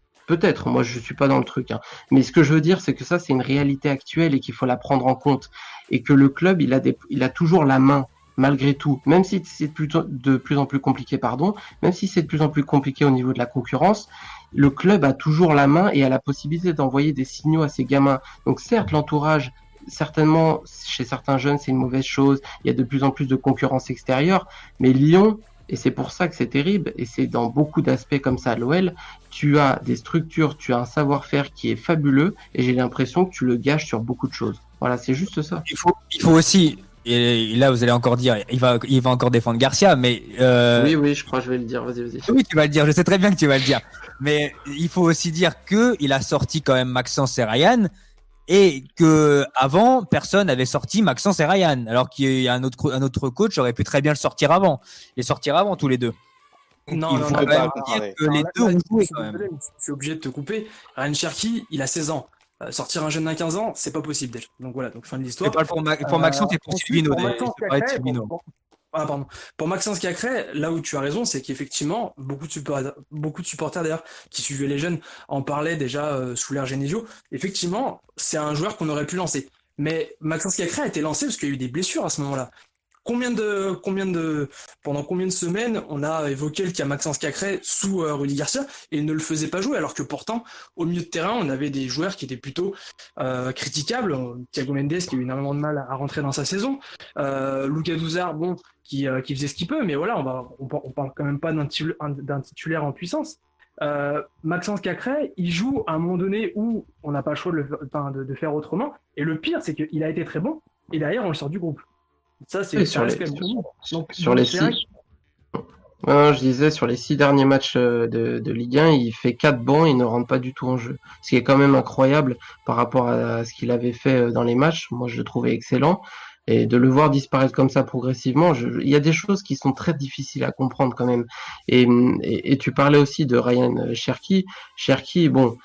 Moi, je suis pas dans le truc. Hein. Mais ce que je veux dire, c'est que ça, c'est une réalité actuelle et qu'il faut la prendre en compte et que le club, il a, des, il a toujours la main malgré tout, même si c'est de plus en plus compliqué, pardon, même si c'est de plus en plus compliqué au niveau de la concurrence, le club a toujours la main et a la possibilité d'envoyer des signaux à ses gamins. Donc certes, l'entourage, certainement, chez certains jeunes, c'est une mauvaise chose, il y a de plus en plus de concurrence extérieure, mais Lyon, et c'est pour ça que c'est terrible, et c'est dans beaucoup d'aspects comme ça à l'OL, tu as des structures, tu as un savoir-faire qui est fabuleux, et j'ai l'impression que tu le gâches sur beaucoup de choses. Voilà, c'est juste ça. Il faut, il faut aussi, et là vous allez encore dire, il va, il va encore défendre Garcia, mais euh... oui, oui, je crois que je vais le dire. Vas-y, vas-y. Oui, tu vas le dire. Je sais très bien que tu vas le dire, mais il faut aussi dire que il a sorti quand même Maxence et Ryan, et que avant personne n'avait sorti Maxence et Ryan, alors qu'il y a un autre, un autre coach aurait pu très bien le sortir avant, les sortir avant tous les deux. non, il faut pas dire que les deux ont joué quand même. Je suis obligé de te couper. Ryan Cherky, il a 16 ans. Euh, sortir un jeune d'un 15 ans, c'est pas possible déjà. Donc voilà, donc fin de l'histoire. Pour, pour, pour Maxence et pour Silvino. Ah, pardon. Pour Maxence Cacré, là où tu as raison, c'est qu'effectivement, beaucoup de supporters, beaucoup de supporters d'ailleurs qui suivaient les jeunes en parlaient déjà euh, sous l'ère Genesio. Effectivement, c'est un joueur qu'on aurait pu lancer. Mais Maxence Cacré a été lancé parce qu'il y a eu des blessures à ce moment-là. Combien de, combien de, pendant combien de semaines on a évoqué le cas Maxence Cacré sous euh, Rudy Garcia et il ne le faisait pas jouer alors que pourtant au milieu de terrain on avait des joueurs qui étaient plutôt euh, critiquables. Thiago Mendes qui a eu énormément de mal à rentrer dans sa saison. Euh, Lucas Douzard, bon, qui, euh, qui faisait ce qu'il peut, mais voilà, on va, on, parle quand même pas d'un titulaire en puissance. Euh, Maxence Cacré, il joue à un moment donné où on n'a pas le choix de, de, de, faire autrement. Et le pire, c'est qu'il a été très bon, et derrière, on le sort du groupe. Ça, c'est sur, les, sur, les six. je disais, sur les six derniers matchs euh, de, de, Ligue 1, il fait quatre bons, il ne rentre pas du tout en jeu. Ce qui est quand même incroyable par rapport à ce qu'il avait fait euh, dans les matchs. Moi, je le trouvais excellent. Et de le voir disparaître comme ça progressivement, je, il y a des choses qui sont très difficiles à comprendre quand même. Et, et, et tu parlais aussi de Ryan Cherky. Cherky, bon,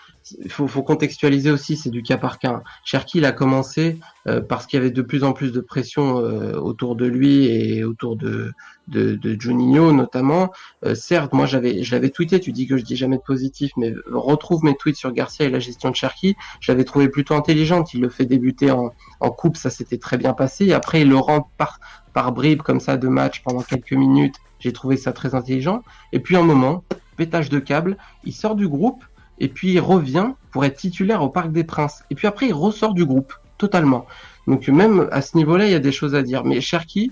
il faut, faut, contextualiser aussi, c'est du cas par cas. Cherki, il a commencé euh, parce qu'il y avait de plus en plus de pression euh, autour de lui et autour de, de, de Juninho notamment. Euh, certes, moi j'avais, je l'avais tweeté, tu dis que je dis jamais de positif, mais retrouve mes tweets sur Garcia et la gestion de Cherki. Je l'avais trouvé plutôt intelligente. Il le fait débuter en, en coupe, ça s'était très bien passé. Après, il le rend par, par bribes comme ça de match pendant quelques minutes. J'ai trouvé ça très intelligent. Et puis un moment, pétage de câble, il sort du groupe et puis il revient pour être titulaire au Parc des Princes. Et puis après, il ressort du groupe, totalement. Donc même à ce niveau-là, il y a des choses à dire. Mais Cherki,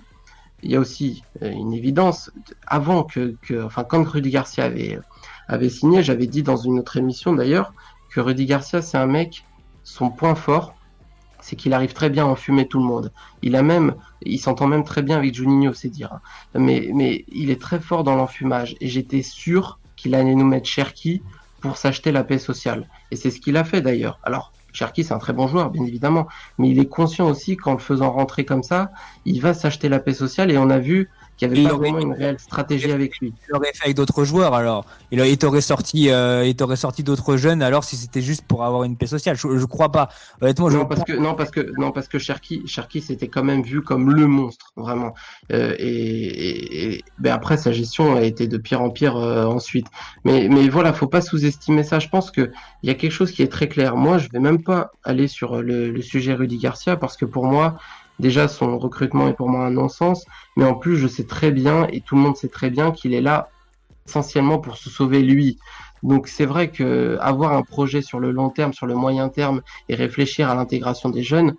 il y a aussi euh, une évidence. Avant que, que enfin, quand Rudy Garcia avait, avait signé, j'avais dit dans une autre émission d'ailleurs, que Rudy Garcia, c'est un mec, son point fort, c'est qu'il arrive très bien à enfumer tout le monde. Il a même, il s'entend même très bien avec Juninho, c'est dire. Mais, mais il est très fort dans l'enfumage. Et j'étais sûr qu'il allait nous mettre Cherki pour s'acheter la paix sociale. Et c'est ce qu'il a fait d'ailleurs. Alors, Cherki, c'est un très bon joueur, bien évidemment, mais il est conscient aussi qu'en le faisant rentrer comme ça, il va s'acheter la paix sociale. Et on a vu qu'il n'y avait pas vraiment une réelle stratégie avec lui. Il aurait fait avec d'autres joueurs alors. Il, t'aurait sorti, euh, il t'aurait sorti d'autres jeunes alors si c'était juste pour avoir une paix sociale. Je, je crois pas. Honnêtement, non, parce que non parce que non parce que Cherki, Cherki c'était quand même vu comme le monstre vraiment. Euh, et, et, ben après sa gestion a été de pire en pire euh, ensuite. Mais mais voilà, faut pas sous-estimer ça. Je pense que il y a quelque chose qui est très clair. Moi, je vais même pas aller sur le, le sujet Rudy Garcia parce que pour moi déjà son recrutement est pour moi un non-sens, mais en plus je sais très bien et tout le monde sait très bien qu'il est là essentiellement pour se sauver lui. Donc c'est vrai que avoir un projet sur le long terme, sur le moyen terme et réfléchir à l'intégration des jeunes,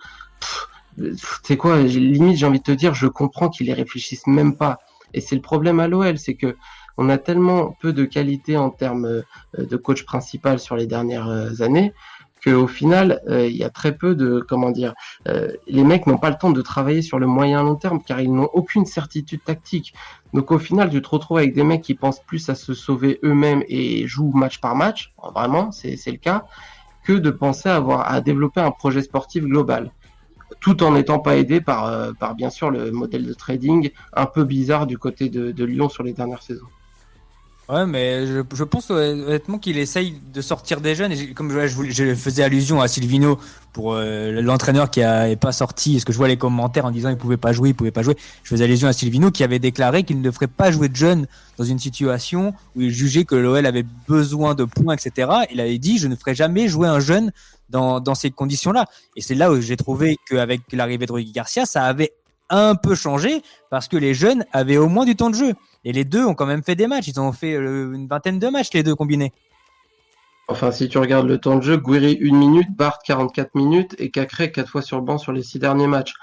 c'est quoi? Limite j'ai envie de te dire, je comprends qu'ils les réfléchissent même pas. Et c'est le problème à l'OL, c'est que on a tellement peu de qualité en termes euh, de coach principal sur les dernières euh, années au final, euh, il y a très peu de, comment dire, euh, les mecs n'ont pas le temps de travailler sur le moyen long terme car ils n'ont aucune certitude tactique. Donc au final, tu te retrouves avec des mecs qui pensent plus à se sauver eux-mêmes et jouent match par match, vraiment, c'est le cas, que de penser à avoir à développer un projet sportif global tout en n'étant pas aidé par, euh, bien sûr le modèle de trading un peu bizarre du côté de Lyon sur les dernières saisons. Ouais, mais je, je pense honnêtement qu'il essaye de sortir des jeunes. Et comme je, je, faisais allusion à Silvino pour euh, l'entraîneur qui n'est pas sorti, est-ce que je vois les commentaires en disant il pouvait pas jouer, il pouvait pas jouer? Je faisais allusion à Silvino qui avait déclaré qu'il ne ferait pas jouer de jeunes dans une situation où il jugeait que l'OL avait besoin de points, etc. Il avait dit je ne ferai jamais jouer un jeune dans, dans ces conditions-là. Et c'est là où j'ai trouvé qu'avec l'arrivée de Rui Garcia, ça avait un peu changé parce que les jeunes avaient au moins du temps de jeu. Et les deux ont quand même fait des matchs. Ils ont fait euh, une vingtaine de matchs, les deux combinés. Enfin, si tu regardes le temps de jeu, Guiri une minute, Bart 44 minutes et Cacré quatre fois sur le banc sur les six derniers matchs.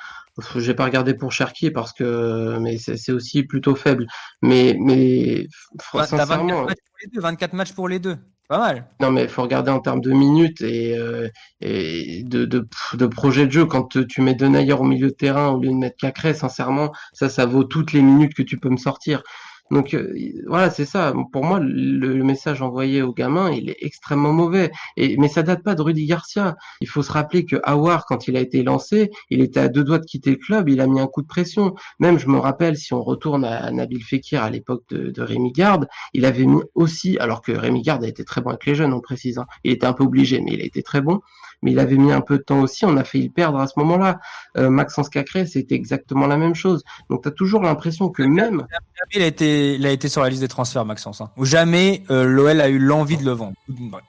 J'ai pas regardé pour Cherki parce que mais c'est aussi plutôt faible. Mais mais sincèrement, 24 matchs pour les deux, 24 matchs pour les deux. Pas mal. Non, mais il faut regarder en termes de minutes et, euh, et de, de, de, projet de jeu. Quand tu mets Denayer au milieu de terrain au lieu de mettre Cacré, sincèrement, ça, ça vaut toutes les minutes que tu peux me sortir. Donc euh, voilà, c'est ça. Pour moi, le, message envoyé au gamin, il est extrêmement mauvais. Et mais ça date pas de Rudy Garcia. Il faut se rappeler que Howard, quand il a été lancé, il était à deux doigts de quitter le club. Il a mis un coup de pression. Même, je me rappelle, si on retourne à, Nabil Fekir à l'époque de, de Rémi Garde, il avait mis aussi, alors que Rémi Garde a été très bon avec les jeunes, on précise. Hein. Il était un peu obligé, mais il a été très bon mais il avait mis un peu de temps aussi. On a failli le perdre à ce moment-là. Euh, Maxence Cacré, c'était exactement la même chose. Donc, tu as toujours l'impression que même. Il a, été, il a été sur la liste des transferts, Maxence. Hein. Jamais euh, l'OL a eu l'envie de le vendre.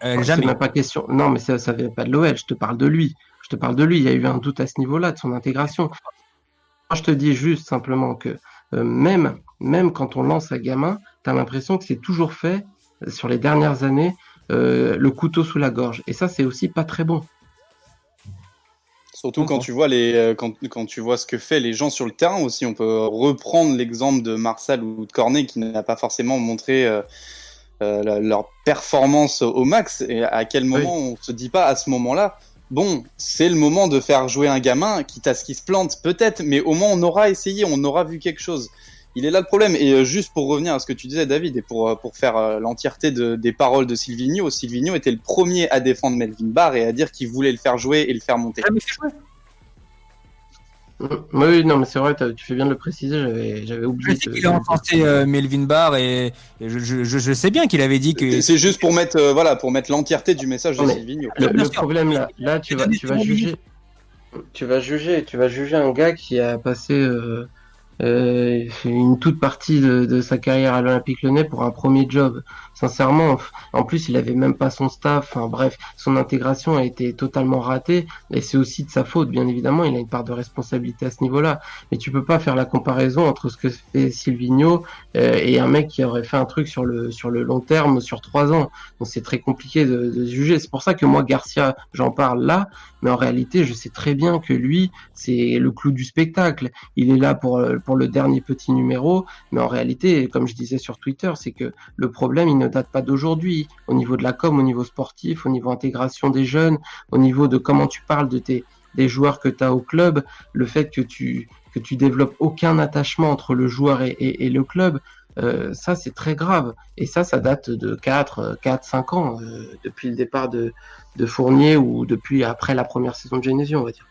Euh, jamais. même pas question. Non, mais ça, ça vient pas de l'OL. Je te parle de lui. Je te parle de lui. Il y a eu un doute à ce niveau-là, de son intégration. Moi, je te dis juste simplement que euh, même, même quand on lance un gamin, tu as l'impression que c'est toujours fait sur les dernières années le couteau sous la gorge. Et ça, c'est aussi pas très bon. Surtout quand tu vois les euh, quand, quand, tu vois ce que fait les gens sur le terrain aussi. On peut reprendre l'exemple de Marsal ou de Cornet qui n'a pas forcément montré euh, euh, leur performance au max. Et à quel moment on se dit pas à ce moment-là, bon, c'est le moment de faire jouer un gamin, quitte à ce qu'il se plante peut-être, mais au moins on aura essayé, on aura vu quelque chose. Il est là le problème. Et juste pour revenir à ce que tu disais, David, et pour, pour faire l'entièreté de, des paroles de Silvino, Silvino était le premier à défendre Melvin Barr et à dire qu'il voulait le faire jouer et le faire monter. Oui, non, mais c'est vrai, tu fais bien de le préciser, j'avais oublié. Je sais qu'il a enfanté euh, Melvin Barr et, je, je, je, sais bien qu'il avait dit que. C'est juste pour mettre, euh, voilà, pour mettre l'entièreté du message de Silvino. Le, problème là, là, tu vas, tu vas juger, tu vas juger, tu vas juger un gars qui a passé euh, euh, une toute partie de, de sa carrière à l'Olympique Lyonnais pour un premier job. Sincèrement, en plus, il avait même pas son staff. Enfin, bref, son intégration a été totalement ratée. Et c'est aussi de sa faute, bien évidemment. Il a une part de responsabilité à ce niveau-là. Mais tu peux pas faire la comparaison entre ce que fait Silvino euh, et un mec qui aurait fait un truc sur le sur le long terme, sur trois ans. Donc c'est très compliqué de, de juger. C'est pour ça que moi, Garcia, j'en parle là. Mais en réalité, je sais très bien que lui, c'est le clou du spectacle. Il est là pour pour le dernier petit numéro. Mais en réalité, comme je disais sur Twitter, c'est que le problème, il ne date pas d'aujourd'hui. Au niveau de la com, au niveau sportif, au niveau intégration des jeunes, au niveau de comment tu parles de tes des joueurs que tu as au club, le fait que tu que tu développes aucun attachement entre le joueur et, le club, euh, ça c'est très grave. Et ça, ça date de 4, 4 5 ans, euh, depuis le départ de, Fournier ou depuis après la première saison de Genesio, on va dire.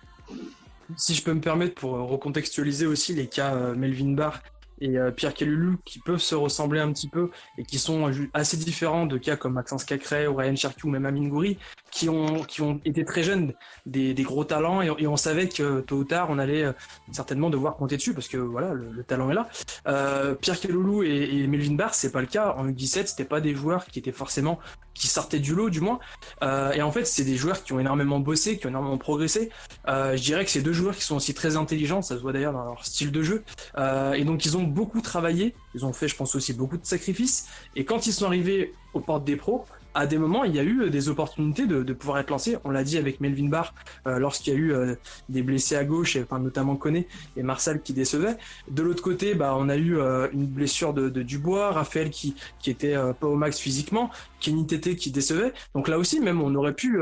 Si je peux me permettre pour recontextualiser aussi les cas euh, Melvin Barr et euh, Pierre Calulu qui peuvent se ressembler un petit peu et qui sont assez différents de cas comme Maxence Cacré ou Ryan Cherki ou même Amine Goury qui ont, qui ont été très jeunes, des, des gros talents et, on savait que tôt ou tard on allait euh, certainement devoir compter dessus parce que voilà le, talent est là. Euh, Pierre Calulu et, et Melvin Barr c'est pas le cas. En U17 c'était pas des joueurs qui étaient forcément qui sortaient du lot du moins. Euh, et en fait c'est des joueurs qui ont énormément bossé qui ont énormément progressé. Euh, je dirais que c'est deux joueurs qui sont aussi très intelligents ça se voit d'ailleurs dans leur style de jeu. Euh, et donc ils ont beaucoup travaillé. Ils ont fait je pense aussi beaucoup de sacrifices. Et quand ils sont arrivés aux portes des pros à des moments, il y a eu des opportunités de, de pouvoir être lancé. On l'a dit avec Melvin Barr euh, lorsqu'il y a eu euh, des blessés à gauche, enfin, notamment Koné et Marcel qui décevaient. De l'autre côté, bah, on a eu euh, une blessure de, de, Dubois, Raphaël qui, qui était pas au max physiquement, Kenny Tété qui décevait. Donc là aussi, même, on aurait pu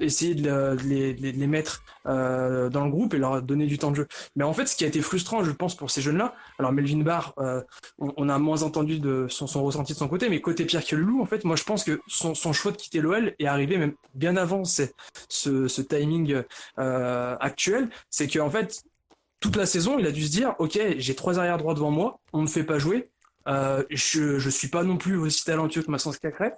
essayer de, les, de, les, mettre dans le groupe et leur donner du temps de jeu. Mais en fait, ce qui a été frustrant, je pense, pour ces jeunes-là, alors Melvin Barr, on, on, a moins entendu de son, son ressenti de son côté, mais côté Pierre Kelloulou, en fait, moi je pense que son son, choix de quitter l'OL est arrivé même bien avant ce, timing euh, actuel. C'est qu'en fait, toute la saison, il a dû se dire, ok, j'ai trois arrières droits devant moi, on ne me fait pas jouer. Euh, je ne suis pas non plus aussi talentueux que Maxence Cacré.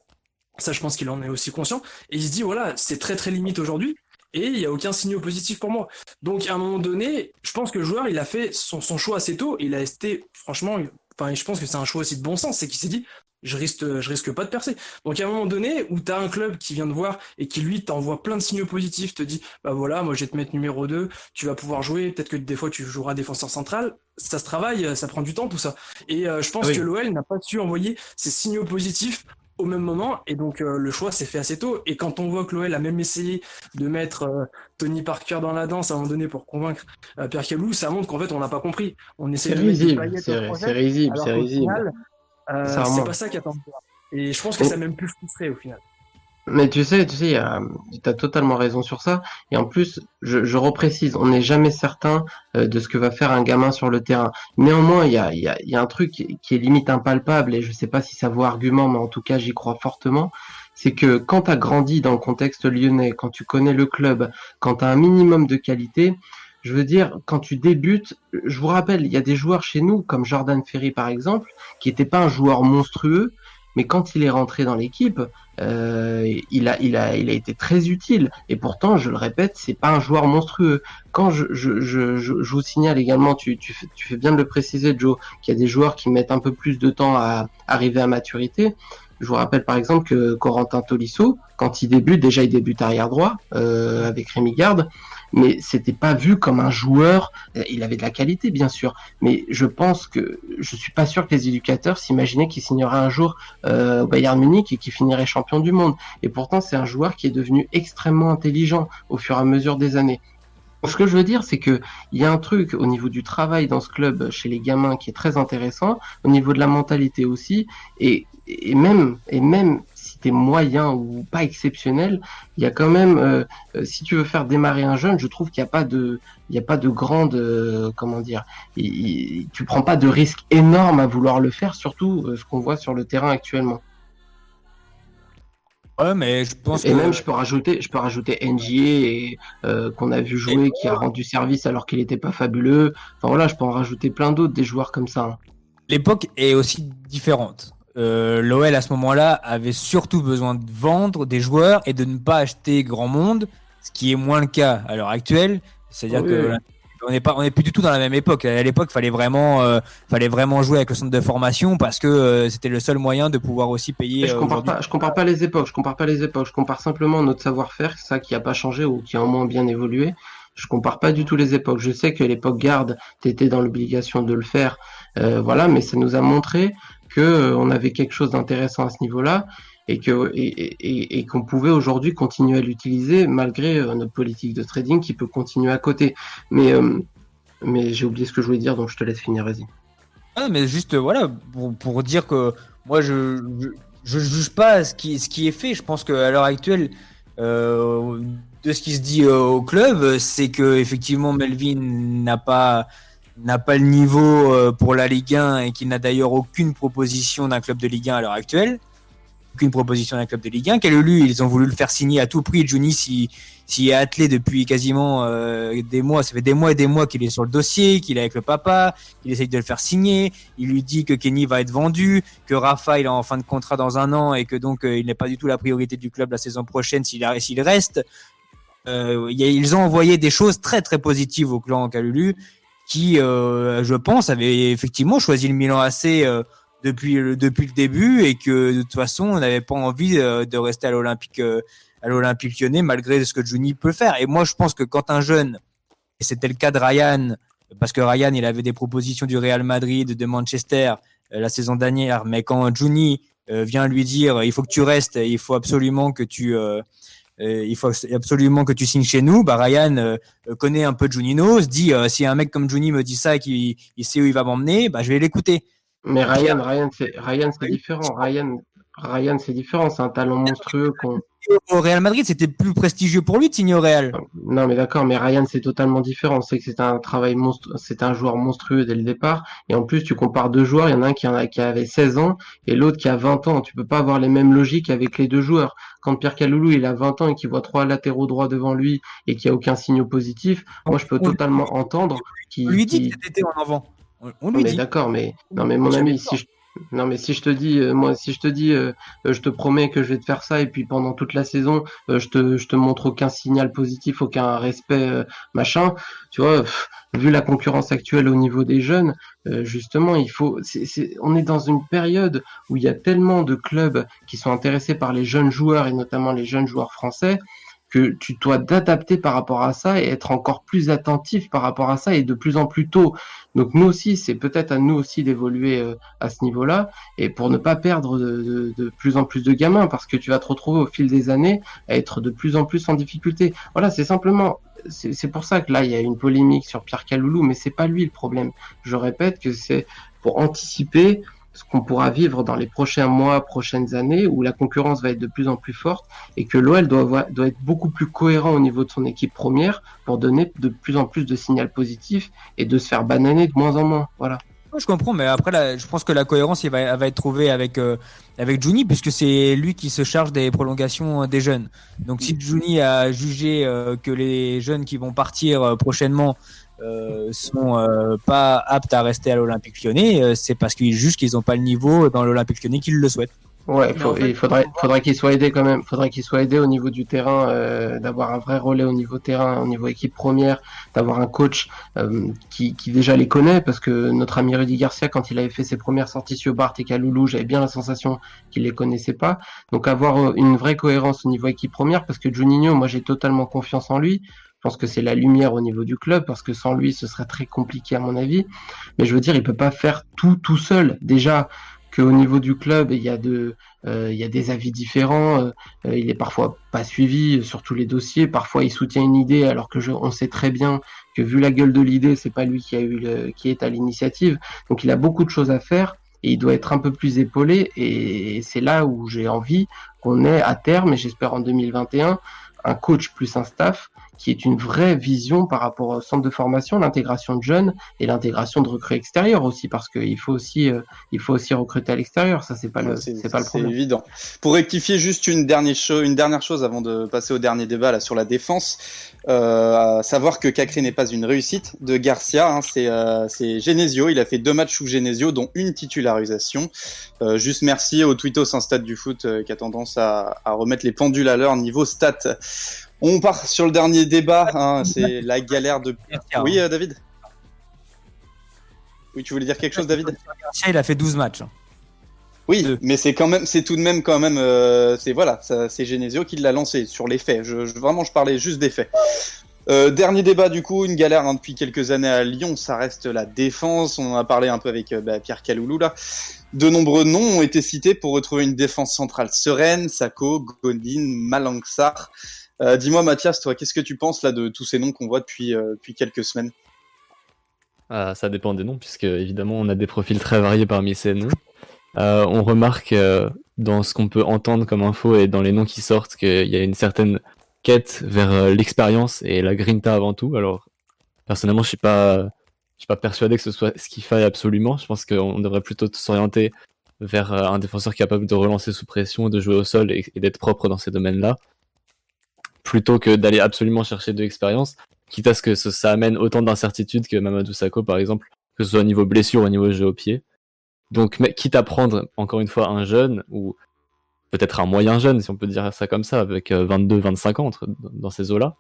Ça, je pense qu'il en est aussi conscient. Et il se dit, voilà, c'est très très limite aujourd'hui. Et il n'y a aucun signe positif pour moi. Donc, à un moment donné, je pense que le joueur, il a fait son choix assez tôt. Il a été, franchement, enfin, je pense que c'est un choix aussi de bon sens. C'est qu'il s'est dit, je risque, je risque pas de percer. Donc à un moment donné où tu as un club qui vient te voir et qui lui t'envoie plein de signaux positifs, te dit bah voilà, moi je vais te mettre numéro 2, tu vas pouvoir jouer, peut-être que des fois tu joueras défenseur central, ça se travaille, ça prend du temps tout ça. Et euh, je pense que l'OL n'a pas su envoyer ces signaux positifs au même moment et donc euh, le choix s'est fait assez tôt et quand on voit que l'OL a même essayé de mettre euh, Tony Parker dans la danse à un moment donné pour convaincre Pierre Calou, ça montre qu'en fait on n'a pas compris. On essaie de risible, c'est risible, c'est risible. Euh, c'est pas ça qui attend. Et je pense que ça a même plus frustré au final. Mais tu sais, tu sais, tu as totalement raison sur ça. Et en plus, je, je reprécise, on n'est jamais certain euh, de ce que va faire un gamin sur le terrain. Néanmoins, il y a, un truc qui est limite impalpable, et je sais pas si ça vaut argument, mais en tout cas, j'y crois fortement. C'est que quand tu as grandi dans le contexte lyonnais, quand tu connais le club, quand tu as un minimum de qualité, je veux dire, quand tu débutes, je vous rappelle, il y a des joueurs chez nous, comme Jordan Ferry par exemple, qui n'était pas un joueur monstrueux, mais quand il est rentré dans l'équipe, euh, il, a, il, a, il a été très utile. Et pourtant, je le répète, c'est pas un joueur monstrueux. Quand je, je, je, je, vous signale également, tu, tu, fais, tu fais bien de le préciser, Joe, qu'il y a des joueurs qui mettent un peu plus de temps à arriver à maturité. Je vous rappelle par exemple que Corentin Tolisso, quand il débute, déjà il débute arrière droit euh, avec Rémi Garde mais c'était pas vu comme un joueur. Euh, il avait de la qualité, bien sûr, mais je pense que je suis pas sûr que les éducateurs s'imaginaient qu'il signerait un jour euh, au Bayern Munich et qu'il finirait champion du monde. Et pourtant, c'est un joueur qui est devenu extrêmement intelligent au fur et à mesure des années. Ce que je veux dire, c'est que il y a un truc au niveau du travail dans ce club chez les gamins qui est très intéressant, au niveau de la mentalité aussi, et, et même et même moyen ou pas exceptionnel, il y a quand même, euh, euh, si tu veux faire démarrer un jeune, je trouve qu'il n'y a pas de, il n'y a pas de grande, euh, comment dire, tu prends pas de risque énorme à vouloir le faire, surtout ce qu'on voit sur le terrain actuellement. Ouais, mais je pense et même je peux rajouter, je peux rajouter NGA qu'on a vu jouer, qui a rendu service alors qu'il n'était pas fabuleux. Enfin voilà, je peux en rajouter plein d'autres, des joueurs comme ça. Hein. L'époque est aussi différente. Euh, l'OL à ce moment-là avait surtout besoin de vendre des joueurs et de ne pas acheter grand monde, ce qui est moins le cas à l'heure actuelle. C'est-à-dire que on n'est pas, on est plus du tout dans la même époque. À l'époque, fallait vraiment, euh, fallait vraiment jouer avec le centre de formation parce que euh, c'était le seul moyen de pouvoir aussi payer. Je compare pas, je compare pas les époques. Je compare pas les époques. Je compare simplement notre savoir-faire, ça qui a pas changé ou qui a au moins bien évolué. Je compare pas du tout les époques. Je sais que l'époque garde, t'étais dans l'obligation de le faire, voilà, mais ça nous a montré que euh, on avait quelque chose d'intéressant à ce niveau-là et que et, qu'on pouvait aujourd'hui continuer à l'utiliser malgré euh, notre politique de trading qui peut continuer à côté. Mais euh, mais j'ai oublié ce que je voulais dire, donc je te laisse finir, vas-y. Ah, mais juste voilà pour, pour dire que moi je, je, juge pas ce qui ce qui est fait. Je pense qu'à l'heure actuelle de ce qui se dit au club, c'est que effectivement Melvin n'a pas n'a pas le niveau euh, pour la Ligue 1 et qui n'a d'ailleurs aucune proposition d'un club de Ligue 1 à l'heure actuelle. aucune proposition d'un club de Ligue 1. Kalulu, ils ont voulu le faire signer à tout prix. Juni s'y, s'y est attelé depuis quasiment euh, des mois. Ça fait des mois et des mois qu'il est sur le dossier, qu'il est avec le papa, qu'il essaye de le faire signer. Il lui dit que Kenny va être vendu, que Rafa il est en fin de contrat dans un an et que donc euh, il n'est pas du tout la priorité du club la saison prochaine s'il, reste. Euh, ils ont envoyé des choses très très positives au clan Kalulu qui, euh, je pense, avait effectivement choisi le Milan AC euh, depuis le, depuis le début et que de toute façon on n'avait pas envie euh, de rester à l'Olympique à l'Olympique Lyonnais malgré ce que Juni peut faire. Et moi je pense que quand un jeune, et c'était le cas de Ryan, parce que Ryan il avait des propositions du Real Madrid, de Manchester la saison dernière, mais quand Juni vient lui dire il faut que tu restes, il faut absolument que tu euh, il faut absolument que tu signes chez nous. Bah, Ryan euh, connaît un peu Junino, se dit euh, si un mec comme Juni me dit ça et qu'il sait où il va m'emmener, bah, je vais l'écouter. Mais Ryan, Ryan, c'est Ryan, c'est différent. Ryan, Ryan, c'est différent. C'est un talent monstrueux qu'on au Real Madrid, c'était plus prestigieux pour lui de signer au Real. Non, mais d'accord, mais Ryan, c'est totalement différent. C'est que c'est un travail monstre, c'est un joueur monstrueux dès le départ. Et en plus, tu compares deux joueurs. Il y en a un qui, en a, qui avait 16 ans et l'autre qui a 20 ans. Tu peux pas avoir les mêmes logiques avec les deux joueurs. Quand Pierre Caloulou, il a 20 ans et qu'il voit trois latéraux droits devant lui et qu'il n'y a aucun signe positif, moi, je peux totalement entendre qu'il. On lui dit qu'il était en avant. On lui dit. D'accord, mais non, mais mon ami, si je non, mais si je te dis, euh, moi, si je te dis, euh, euh, je te promets que je vais te faire ça, et puis pendant toute la saison, je te, je te montre aucun signal positif, aucun respect, machin, tu vois, vu la concurrence actuelle au niveau des jeunes, justement, il faut, c'est, on est dans une période où il y a tellement de clubs qui sont intéressés par les jeunes joueurs et notamment les jeunes joueurs français que tu dois t'adapter par rapport à ça et être encore plus attentif par rapport à ça et de plus en plus tôt. Donc nous aussi, c'est peut-être à nous aussi d'évoluer euh, à ce niveau-là et pour ne pas perdre de, plus en plus de gamins parce que tu vas te retrouver au fil des années à être de plus en plus en difficulté. Voilà, c'est simplement c'est pour ça que là il y a une polémique sur Pierre Caloulou, mais c'est pas lui le problème. Je répète que c'est pour anticiper ce qu'on pourra vivre dans les prochains mois, prochaines années, où la concurrence va être de plus en plus forte et que l'OL doit, doit être beaucoup plus cohérent au niveau de son équipe première pour donner de plus en plus de signaux positifs et de se faire bananer de moins en moins. Voilà. Je comprends, mais après, je pense que la cohérence, il va, va être trouvée avec euh, avec Juni, puisque c'est lui qui se charge des prolongations des jeunes. Donc, si Juni a jugé euh, que les jeunes qui vont partir euh, prochainement euh, sont euh, pas aptes à rester à l'Olympique Lyonnais, euh, c'est parce qu'ils jugent qu'ils n'ont pas le niveau dans l'Olympique Lyonnais qu'ils le souhaitent. Ouais, il faudrait, faudrait qu'il soit aidé quand même. Faudrait qu'il soit aidé au niveau du terrain, euh, d'avoir un vrai relais au niveau terrain, au niveau équipe première, d'avoir un coach euh, qui, qui, déjà les connaît, parce que notre ami Rudy Garcia, quand il avait fait ses premières sorties sur Bart et Kaloulou, j'avais bien la sensation qu'il les connaissait pas. Donc avoir une vraie cohérence au niveau équipe première, parce que Juninho, moi j'ai totalement confiance en lui. Je pense que c'est la lumière au niveau du club parce que sans lui, ce serait très compliqué à mon avis. Mais je veux dire, il peut pas faire tout tout seul. Déjà qu'au niveau du club, il y a de, euh, il y a des avis différents. Euh, euh, il est parfois pas suivi sur tous les dossiers. Parfois, il soutient une idée alors que je, on sait très bien que vu la gueule de l'idée, c'est pas lui qui a eu le, qui est à l'initiative. Donc, il a beaucoup de choses à faire et il doit être un peu plus épaulé. Et c'est là où j'ai envie qu'on ait à terme, et j'espère en 2021, un coach plus un staff qui est une vraie vision par rapport au centre de formation, l'intégration de jeunes et l'intégration de recrues extérieures aussi, parce qu'il faut aussi, euh, il faut aussi recruter à l'extérieur. Ça, c'est pas le, c'est pas le problème. C'est évident. Pour rectifier juste une dernière chose, une dernière chose avant de passer au dernier débat là sur la défense, euh, à savoir que Cacré n'est pas une réussite de Garcia. Hein, c'est, euh, c'est Genesio. Il a fait deux matchs sous Genesio, dont une titularisation. Juste merci au Twittos, un stade du foot qui a tendance à, à remettre les pendules à l'heure niveau stats. On part sur le dernier débat. Hein, c'est la galère de. Oui, euh, David. Oui, tu voulais dire quelque chose, David? Il a fait 12 matchs. Oui, mais c'est quand même, c'est tout de même quand même, euh, c'est voilà, c'est Genesio qui l'a lancé sur les faits. Je, vraiment, je parlais juste des faits. Euh, dernier débat du coup, une galère hein, depuis quelques années à Lyon, ça reste la défense. On en a parlé un peu avec bah, Pierre Caloulou là. De nombreux noms ont été cités pour retrouver une défense centrale sereine, Sako, Godin, Malangsar. Euh, dis-moi, Mathias, toi, qu'est-ce que tu penses là de tous ces noms qu'on voit depuis, euh, quelques semaines? Ah, Ça dépend des noms, puisque évidemment, on a des profils très variés parmi ces noms. Euh, on remarque dans ce qu'on peut entendre comme info et dans les noms qui sortent qu'il y a une certaine quête vers l'expérience et la grinta avant tout. Alors, personnellement, je suis pas, suis pas persuadé que ce soit ce qu'il faille absolument. Je pense qu'on devrait plutôt s'orienter vers un défenseur capable de relancer sous pression, de jouer au sol et, d'être propre dans ces domaines-là, plutôt que d'aller absolument chercher de l'expérience, quitte à ce que ça, amène autant d'incertitudes que Mamadou Sakho, par exemple, que ce soit au niveau blessure ou au niveau jeu au pied. Donc, quitte à prendre, encore une fois, un jeune, ou peut-être un moyen jeune, si on peut dire ça comme ça, avec 22-25 ans dans ces eaux-là,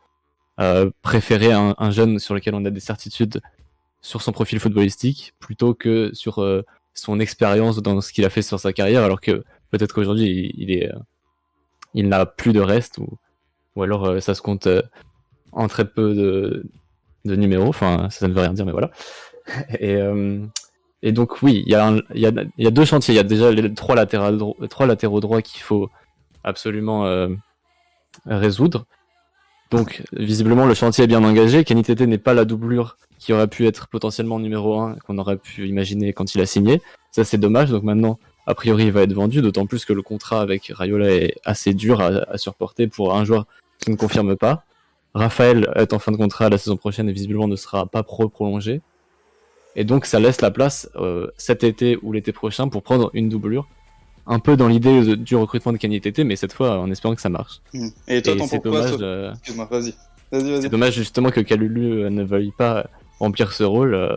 euh, préférer un, jeune sur lequel on a des certitudes sur son profil footballistique plutôt que sur euh, son expérience dans ce qu'il a fait sur sa carrière, alors que peut-être qu'aujourd'hui il, est, euh, il n'a plus de reste ou, ou alors ça se compte en très peu de, de numéros. Enfin, ça, ne veut rien dire, mais voilà. Et, et donc oui, il y, a deux chantiers. Il y a déjà les trois, latéraux, droits qu'il faut absolument résoudre. Donc, visiblement, le chantier est bien engagé. Kenny n'est pas la doublure qui aurait pu être potentiellement numéro 1 qu'on aurait pu imaginer quand il a signé. Ça, c'est dommage. Donc maintenant, a priori, il va être vendu, d'autant plus que le contrat avec Rayola est assez dur à, à, supporter pour un joueur qui ne confirme pas. Raphaël est en fin de contrat la saison prochaine et visiblement ne sera pas pro prolongé. Et donc, ça laisse la place euh, cet été ou l'été prochain pour prendre une doublure un peu dans l'idée du recrutement de Kanye mais cette fois en espérant que ça marche. Hmm. Et toi, t'en dommage, euh, vas-y. C'est dommage justement que Kalulu euh, ne veuille pas remplir ce rôle. Euh,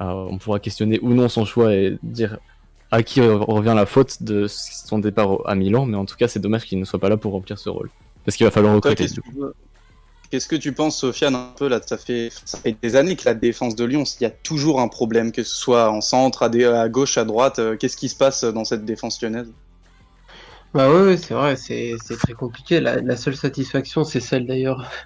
on pourra questionner ou non son choix et dire à qui revient la faute de son départ à Milan, mais en tout cas, c'est dommage qu'il ne soit pas là pour remplir ce rôle. Parce qu'il va falloir recruter. Qu'est-ce que tu penses, Sofiane, un peu là, ça fait, ça fait des années que la défense de Lyon, il y a toujours un problème, que ce soit en centre, à, à gauche, à droite. Euh, qu'est-ce qui se passe dans cette défense lyonnaise? Bah oui, c'est vrai, c'est très compliqué. La, seule satisfaction, c'est celle d'ailleurs.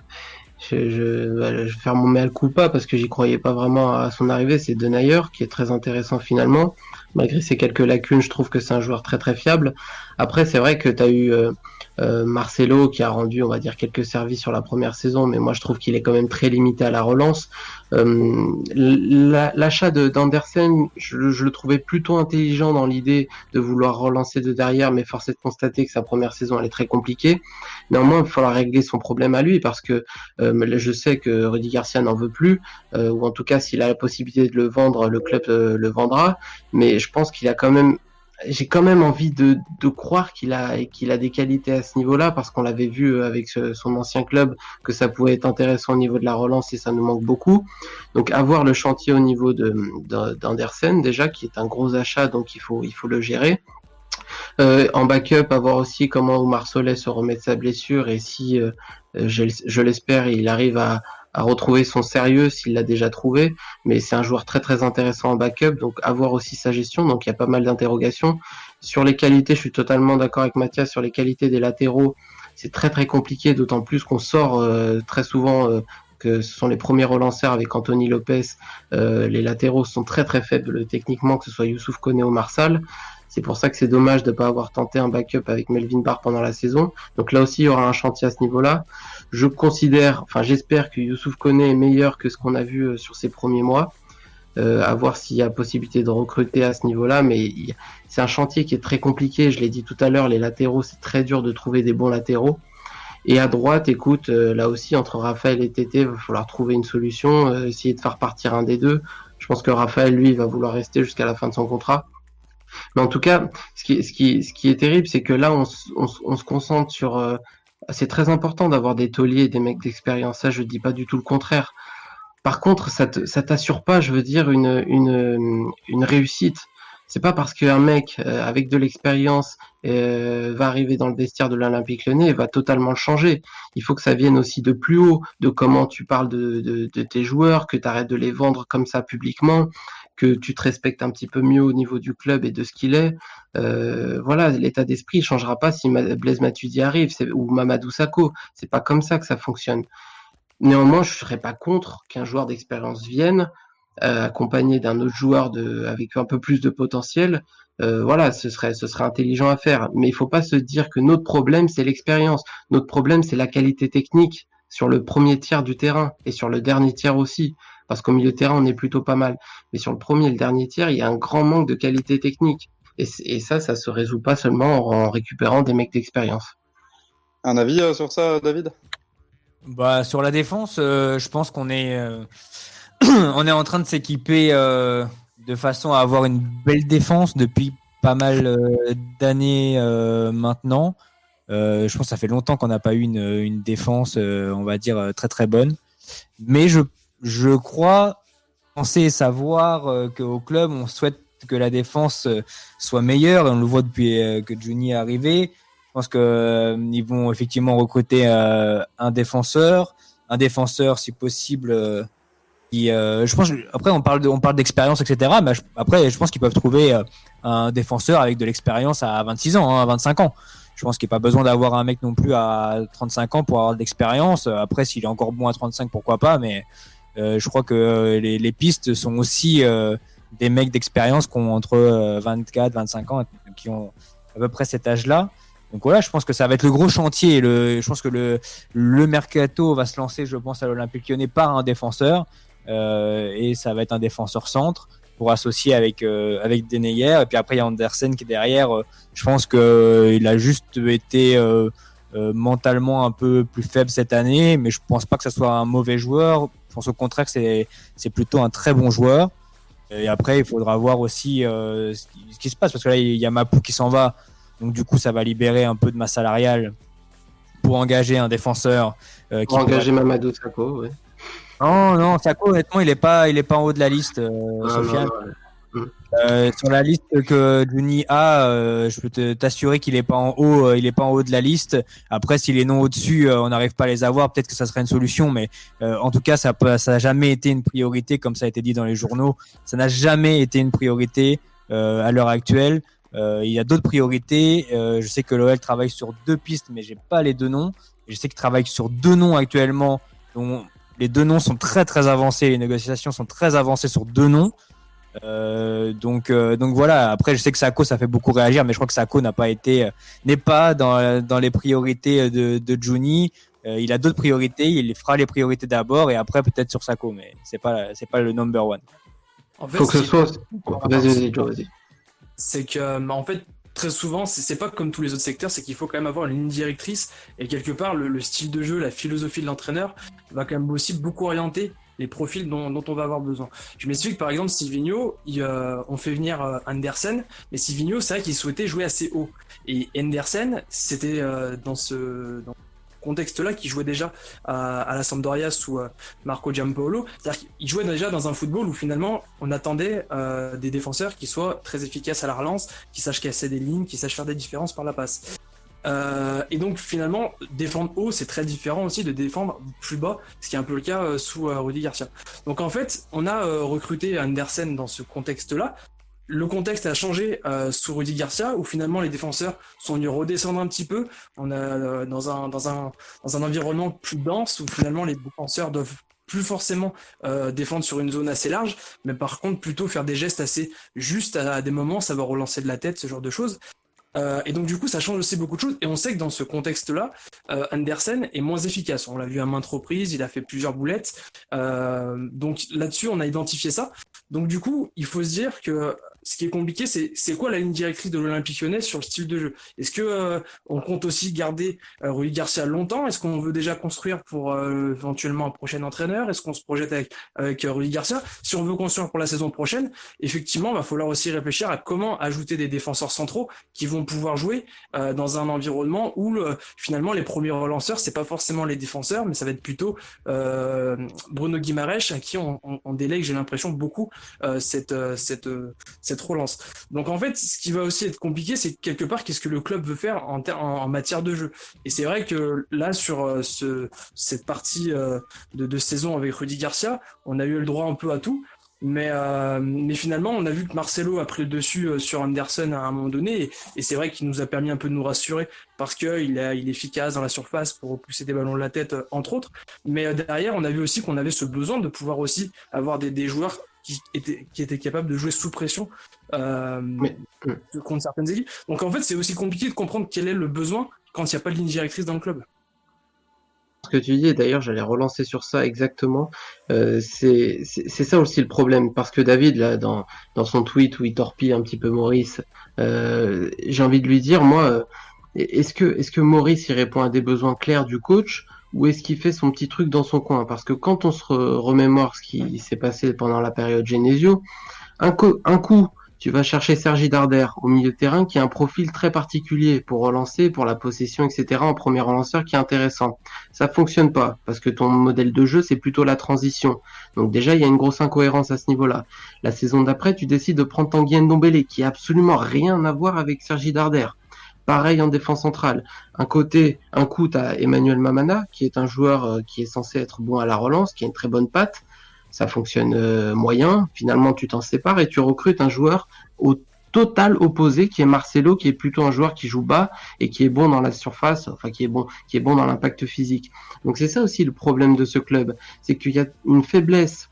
Je, je, bah, je, vais faire mon mail coup pas parce que j'y croyais pas vraiment à son arrivée. C'est Denayer qui est très intéressant finalement. Malgré ses quelques lacunes, je trouve que c'est un joueur très très fiable. Après, c'est vrai que tu as eu euh, euh, Marcelo qui a rendu, on va dire, quelques services sur la première saison, mais moi je trouve qu'il est quand même très limité à la relance. Euh, l'achat d'Andersen, je, je, le trouvais plutôt intelligent dans l'idée de vouloir relancer de derrière, mais force est de constater que sa première saison elle est très compliquée. Néanmoins, il va falloir régler son problème à lui parce que euh, je sais que Rudy Garcia n'en veut plus, ou en tout cas s'il a la possibilité de le vendre, le club le vendra. Mais je pense qu'il a quand même j'ai quand même envie de, de croire qu'il a, qu'il a des qualités à ce niveau-là, parce qu'on l'avait vu euh, avec son ancien club, que ça pouvait être intéressant au niveau de la relance et ça nous manque beaucoup. Donc avoir le chantier au niveau d'Andersen, déjà, qui est un gros achat, donc il faut, il faut le gérer. Euh, en backup, avoir aussi comment Omar Solet se remet de sa blessure et si, euh, je, je l'espère, il arrive à, à retrouver son sérieux s'il l'a déjà trouvé, mais c'est un joueur très très intéressant en backup, donc avoir aussi sa gestion, donc il y a pas mal d'interrogations. Sur les qualités, je suis totalement d'accord avec Mathias sur les qualités des latéraux, c'est très très compliqué, d'autant plus qu'on sort euh, très souvent euh, que ce sont les premiers relanceurs avec Anthony Lopez, euh, les latéraux sont très très faibles techniquement, que ce soit Youssouf Kone ou Marsal. C'est pour ça que c'est dommage de ne pas avoir tenté un backup avec Melvin Barr pendant la saison. Donc là aussi, il y aura un chantier à ce niveau-là. Je considère, enfin j'espère que Youssouf Kone est meilleur que ce qu'on a vu euh, sur ses premiers mois. Euh, à voir s'il y a possibilité de recruter à ce niveau-là, mais c'est un chantier qui est très compliqué. Je l'ai dit tout à l'heure, les latéraux, c'est très dur de trouver des bons latéraux. Et à droite, écoute, euh, là aussi, entre Raphaël et Tété, il va falloir trouver une solution, euh, essayer de faire partir un des deux. Je pense que Raphaël, lui, va vouloir rester jusqu'à la fin de son contrat. Mais en tout cas, ce qui, ce qui, ce qui est terrible, c'est que là, on, on, on, se concentre sur. Euh, c'est très important d'avoir des tauliers et des mecs d'expérience. Ça, je dis pas du tout le contraire. Par contre, ça t'assure pas, je veux dire, une, une, une réussite. C'est pas parce qu'un mec euh, avec de l'expérience euh, va arriver dans le vestiaire de l'Olympique Lyonnais et va totalement changer. Il faut que ça vienne aussi de plus haut, de comment tu parles de, tes joueurs, que tu arrêtes de les vendre comme ça publiquement, que tu te respectes un petit peu mieux au niveau du club et de ce qu'il est. Euh, voilà, l'état d'esprit ne changera pas si Blaise Matuidi arrive ou Mamadou Sakho. C'est pas comme ça que ça fonctionne. Néanmoins, je serais pas contre qu'un joueur d'expérience vienne accompagné d'un autre joueur de, avec un peu plus de potentiel. Euh, voilà, ce serait, ce serait intelligent à faire. Mais il faut pas se dire que notre problème c'est l'expérience. Notre problème c'est la qualité technique sur le premier tiers du terrain et sur le dernier tiers aussi parce qu'au milieu de terrain, on est plutôt pas mal. Mais sur le premier et le dernier tiers, il y a un grand manque de qualité technique. Et, ça, ça se résout pas seulement en récupérant des mecs d'expérience. Un avis euh, sur ça, David? Bah, Sur la défense, euh, je pense qu'on est, euh, on est en train de s'équiper de façon à avoir une belle défense depuis pas mal d'années maintenant. je pense que ça fait longtemps qu'on n'a pas eu une, défense, on va dire, très très bonne. Mais je, je crois penser savoir qu'au club, on souhaite que la défense soit meilleure. Et on le voit depuis que Juni est arrivé. Je pense qu'ils vont effectivement recruter un défenseur, un défenseur si possible euh, je pense, après, on parle on parle d'expérience, etc. Mais après, je pense qu'ils peuvent trouver euh, un défenseur avec de l'expérience à 26 ans, hein, à 25 ans. Je pense qu'il n'y a pas besoin d'avoir un mec non plus à 35 ans pour avoir de l'expérience. Après, s'il est encore bon à 35, pourquoi pas. Mais euh, je crois que les, pistes sont aussi des mecs d'expérience qui ont entre 24, 25 ans, qui ont à peu près cet âge-là. Donc voilà, je pense que ça va être le gros chantier. Je pense que le, le mercato va se lancer, je pense, à l'Olympique Lyonnais par un défenseur. Euh, et ça va être un défenseur centre pour associer avec euh, avec Deneyer. Et puis après il y a Andersen qui est derrière. Euh, je pense que il a juste été mentalement un peu plus faible cette année mais je pense pas que ce soit un mauvais joueur. Je pense au contraire que c'est c'est plutôt un très bon joueur. Et après il faudra voir aussi ce, qui, se passe parce que là il y a Mapou qui s'en va. Donc du coup ça va libérer un peu de masse salariale pour engager un défenseur euh, pour engager Mamadou Sakho ouais. Non, non, Sako, honnêtement, il est pas, il est pas en haut de la liste, euh, ah, euh, sur la liste que Juni a, euh, je peux t'assurer qu'il est pas en haut, il est pas en haut de la liste. Après, si les noms au-dessus, on n'arrive pas à les avoir, peut-être que ça serait une solution, mais en tout cas, ça n'a ça jamais été une priorité, comme ça a été dit dans les journaux. Ça n'a jamais été une priorité à l'heure actuelle. il y a d'autres priorités. je sais que l'OL travaille sur deux pistes, mais j'ai pas les deux noms. Je sais qu'il travaille sur deux noms actuellement, dont les deux noms sont très très avancés, les négociations sont très avancées sur deux noms. Euh, donc euh, donc voilà. Après, je sais que Sako ça fait beaucoup réagir, mais je crois que Sako n'a pas été n'est pas dans dans les priorités de de Juni. Euh, il a d'autres priorités. Il fera les priorités d'abord et après peut-être sur Sako, mais c'est pas c'est pas le number one. En fait, Faut que ce soit. Vas-y, vas-y, C'est que en fait très souvent, c'est pas comme tous les autres secteurs, c'est qu'il faut quand même avoir une ligne directrice et quelque part le, style de jeu, la philosophie de l'entraîneur va quand même aussi beaucoup orienter les profils dont, on va avoir besoin. Je m'explique par exemple Silvino, euh, on fait venir euh, Andersen, mais Silvino c'est vrai qu'il souhaitait jouer assez haut et Andersen c'était euh, dans ce contexte-là qui jouait déjà à, la Sampdoria sous euh, Marco Giampaolo. C'est-à-dire qu'il jouait déjà dans un football où finalement on attendait euh, des défenseurs qui soient très efficaces à la relance, qui sachent casser des lignes, qui sachent faire des différences par la passe. Euh, et donc finalement, défendre haut, c'est très différent aussi de défendre plus bas, ce qui est un peu le cas sous Rudy Garcia. Donc en fait, on a recruté Andersen dans ce contexte-là, le contexte a changé euh, sous Rudy Garcia, où finalement les défenseurs sont venus redescendre un petit peu. On a euh, dans un dans un dans un environnement plus dense où finalement les défenseurs doivent plus forcément euh, défendre sur une zone assez large, mais par contre plutôt faire des gestes assez justes à, des moments, savoir relancer de la tête, ce genre de choses. et donc du coup, ça change aussi beaucoup de choses. Et on sait que dans ce contexte-là, Andersen est moins efficace. On l'a vu à maintes reprises, il a fait plusieurs boulettes. donc là-dessus, on a identifié ça. Donc du coup, il faut se dire que ce qui est compliqué, c'est quoi la ligne directrice de l'Olympique Lyonnais sur le style de jeu? Est-ce que euh, on compte aussi garder euh, Garcia longtemps? Est-ce qu'on veut déjà construire pour euh, éventuellement un prochain entraîneur? Est-ce qu'on se projette avec avec Rui Garcia? Si on veut construire pour la saison prochaine, effectivement, il va falloir aussi réfléchir à comment ajouter des défenseurs centraux qui vont pouvoir jouer dans un environnement où finalement les premiers relanceurs, c'est pas forcément les défenseurs, mais ça va être plutôt Bruno Guimaraes à qui on, on, on délègue, j'ai l'impression beaucoup cette cette cette relance. Donc en fait, ce qui va aussi être compliqué, c'est quelque part qu'est-ce que le club veut faire en, matière de jeu. Et c'est vrai que là, sur euh, ce, cette partie euh, de, saison avec Rudy Garcia, on a eu le droit un peu à tout. Mais, euh, mais finalement, on a vu que Marcelo a pris le dessus sur Anderson à un moment donné, et, c'est vrai qu'il nous a permis un peu de nous rassurer parce qu'il est, efficace dans la surface pour pousser des ballons de la tête, entre autres. Mais derrière, on a vu aussi qu'on avait ce besoin de pouvoir aussi avoir des joueurs qui était, qui était capable de jouer sous pression euh, contre certaines équipes. Donc en fait, c'est aussi compliqué de comprendre quel est le besoin quand il n'y a pas de ligne directrice dans le club. Ce que tu dis, d'ailleurs, j'allais relancer sur ça exactement. Euh, c'est ça aussi le problème, parce que David, là, dans, dans son tweet où il torpille un petit peu Maurice, euh, j'ai envie de lui dire, moi, euh, est-ce que, est -ce que Maurice répond à des besoins clairs du coach ou est-ce qu'il fait son petit truc dans son coin? Parce que quand on se remémore ce qui s'est passé pendant la période Genesio, un, coup, tu vas chercher Sergi Darder au milieu de terrain qui a un profil très particulier pour relancer, pour la possession, etc. en premier relanceur qui est intéressant. Ça fonctionne pas parce que ton modèle de jeu c'est plutôt la transition. Donc déjà il y a une grosse incohérence à ce niveau-là. La saison d'après tu décides de prendre Tanguy Ndombele qui a absolument rien à voir avec Sergi Darder. Pareil en défense centrale. Un côté, un coup, à Emmanuel Mamana, qui est un joueur euh, qui est censé être bon à la relance, qui a une très bonne patte ça fonctionne euh, moyen. Finalement, tu t'en sépares et tu recrutes un joueur au total opposé qui est Marcelo, qui est plutôt un joueur qui joue bas et qui est bon dans la surface, enfin qui est bon, qui est bon dans l'impact physique. Donc c'est ça aussi le problème de ce club, c'est qu'il y a une faiblesse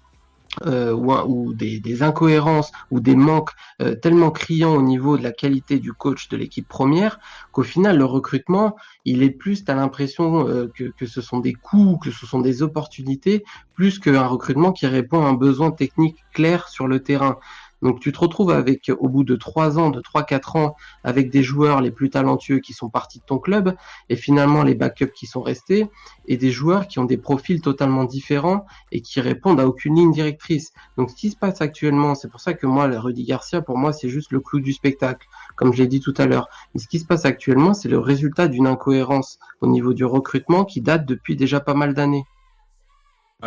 euh, ou, des, incohérences ou des manques euh, tellement criants au niveau de la qualité du coach de l'équipe première qu'au final le recrutement il est plus t'as l'impression euh, que, que, ce sont des coûts que ce sont des opportunités plus qu'un recrutement qui répond à un besoin technique clair sur le terrain donc tu te retrouves avec, au bout de trois ans, de trois quatre ans, avec des joueurs les plus talentueux qui sont partis de ton club, et finalement les backups qui sont restés, et des joueurs qui ont des profils totalement différents et qui répondent à aucune ligne directrice. Donc ce qui se passe actuellement, c'est pour ça que moi, Rudy Garcia, pour moi, c'est juste le clou du spectacle, comme je l'ai dit tout à l'heure. Mais ce qui se passe actuellement, c'est le résultat d'une incohérence au niveau du recrutement qui date depuis déjà pas mal d'années.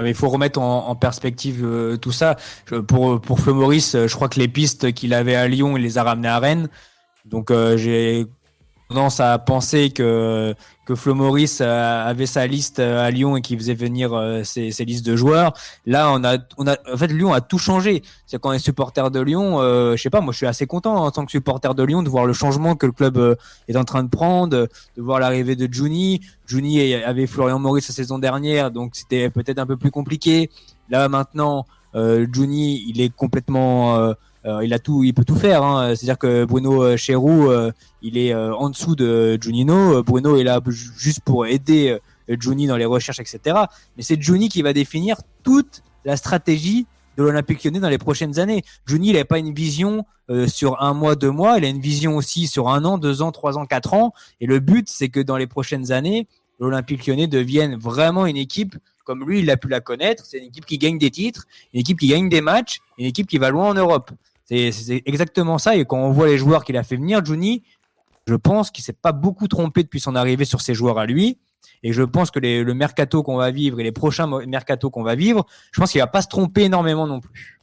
Mais il faut remettre en, perspective euh, tout ça. pour pour Flo Maurice, euh, je crois que les pistes qu'il avait à Lyon, il les a ramenées à Rennes. Donc euh, j'ai tendance à penser que que Flo Maurice euh, avait sa liste euh, à Lyon et qui faisait venir euh, ses, listes de joueurs. Là, on a, on a, en fait, Lyon a tout changé. C'est quand on est supporter de Lyon, euh, je sais pas, moi, je suis assez content en tant que supporter de Lyon de voir le changement que le club est en train de prendre, de voir l'arrivée de Juni. Juni avait Florian Maurice la saison dernière, donc c'était peut-être un peu plus compliqué. Là, maintenant, euh, Juni, il est complètement euh, il a tout, il peut tout faire. Hein. C'est-à-dire que Bruno euh, Cherou, euh, il est en dessous de Junino. Bruno est là juste pour aider Juni dans les recherches, etc. Mais c'est Juni qui va définir toute la stratégie de l'Olympique lyonnais dans les prochaines années. Juni, il n'a pas une vision sur un mois, deux mois, il a une vision aussi sur un an, deux ans, trois ans, quatre ans. Et le but, c'est que dans les prochaines années, l'Olympique lyonnais devienne vraiment une équipe comme lui, il a pu la connaître. C'est une équipe qui gagne des titres, une équipe qui gagne des matchs, une équipe qui va loin en Europe. C'est exactement ça. Et quand on voit les joueurs qu'il a fait venir, Juni, je pense qu'il s'est pas beaucoup trompé depuis son arrivée sur ses joueurs à lui. Et je pense que le mercato qu'on va vivre et les prochains mercato qu'on va vivre, je pense qu'il va pas se tromper énormément non plus.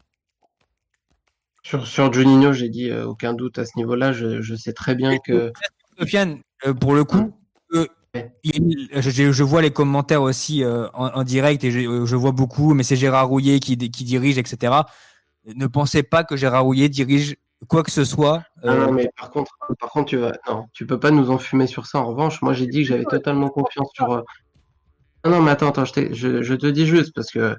Sur, sur Juninho, j'ai dit euh, aucun doute à ce niveau-là. Je, sais très bien que. Sofiane, euh, pour le coup, euh, je, vois les commentaires aussi en, direct et je, vois beaucoup, mais c'est Gérard Rouillet qui, qui dirige, etc ne pensez pas que Gérard Rouillet dirige quoi que ce soit. non, euh, mais par contre, par contre, tu vas, non, tu peux pas nous enfumer sur ça. En revanche, moi, j'ai dit que j'avais totalement confiance sur. Euh, non, mais attends, attends, je, je, te dis juste parce que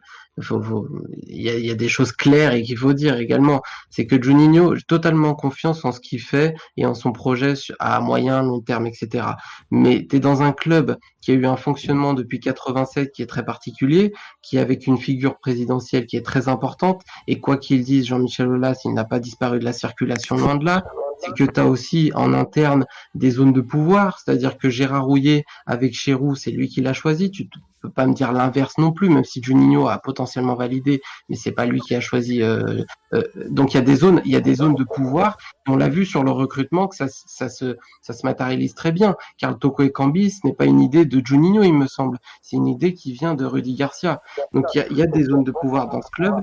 il y, a, des choses claires et qu'il faut dire également, c'est que Juninho, totalement confiance en ce qu'il fait et en son projet à moyen, long terme, etc. Mais tu es dans un club qui a eu un fonctionnement depuis 87 qui est très particulier, qui est avec une figure présidentielle qui est très importante, et quoi qu'il dise, Jean-Michel Aulas, il n'a pas disparu de la circulation loin de là c'est que tu as aussi en interne des zones de pouvoir, c'est-à-dire que Gérard Rouillet avec Chéroux, c'est lui qui l'a choisi. Tu peux pas me dire l'inverse non plus, même si Juninho a potentiellement validé, mais c'est pas lui qui a choisi. Euh, euh, donc il y a des zones, il y a des zones de pouvoir. on l'a vu sur le recrutement que ça, se, matérialise très bien. Car Toko et Cambi, ce n'est pas une idée de Juninho, il me semble. C'est une idée qui vient de Rudy Garcia. Donc il y a des zones de pouvoir dans ce club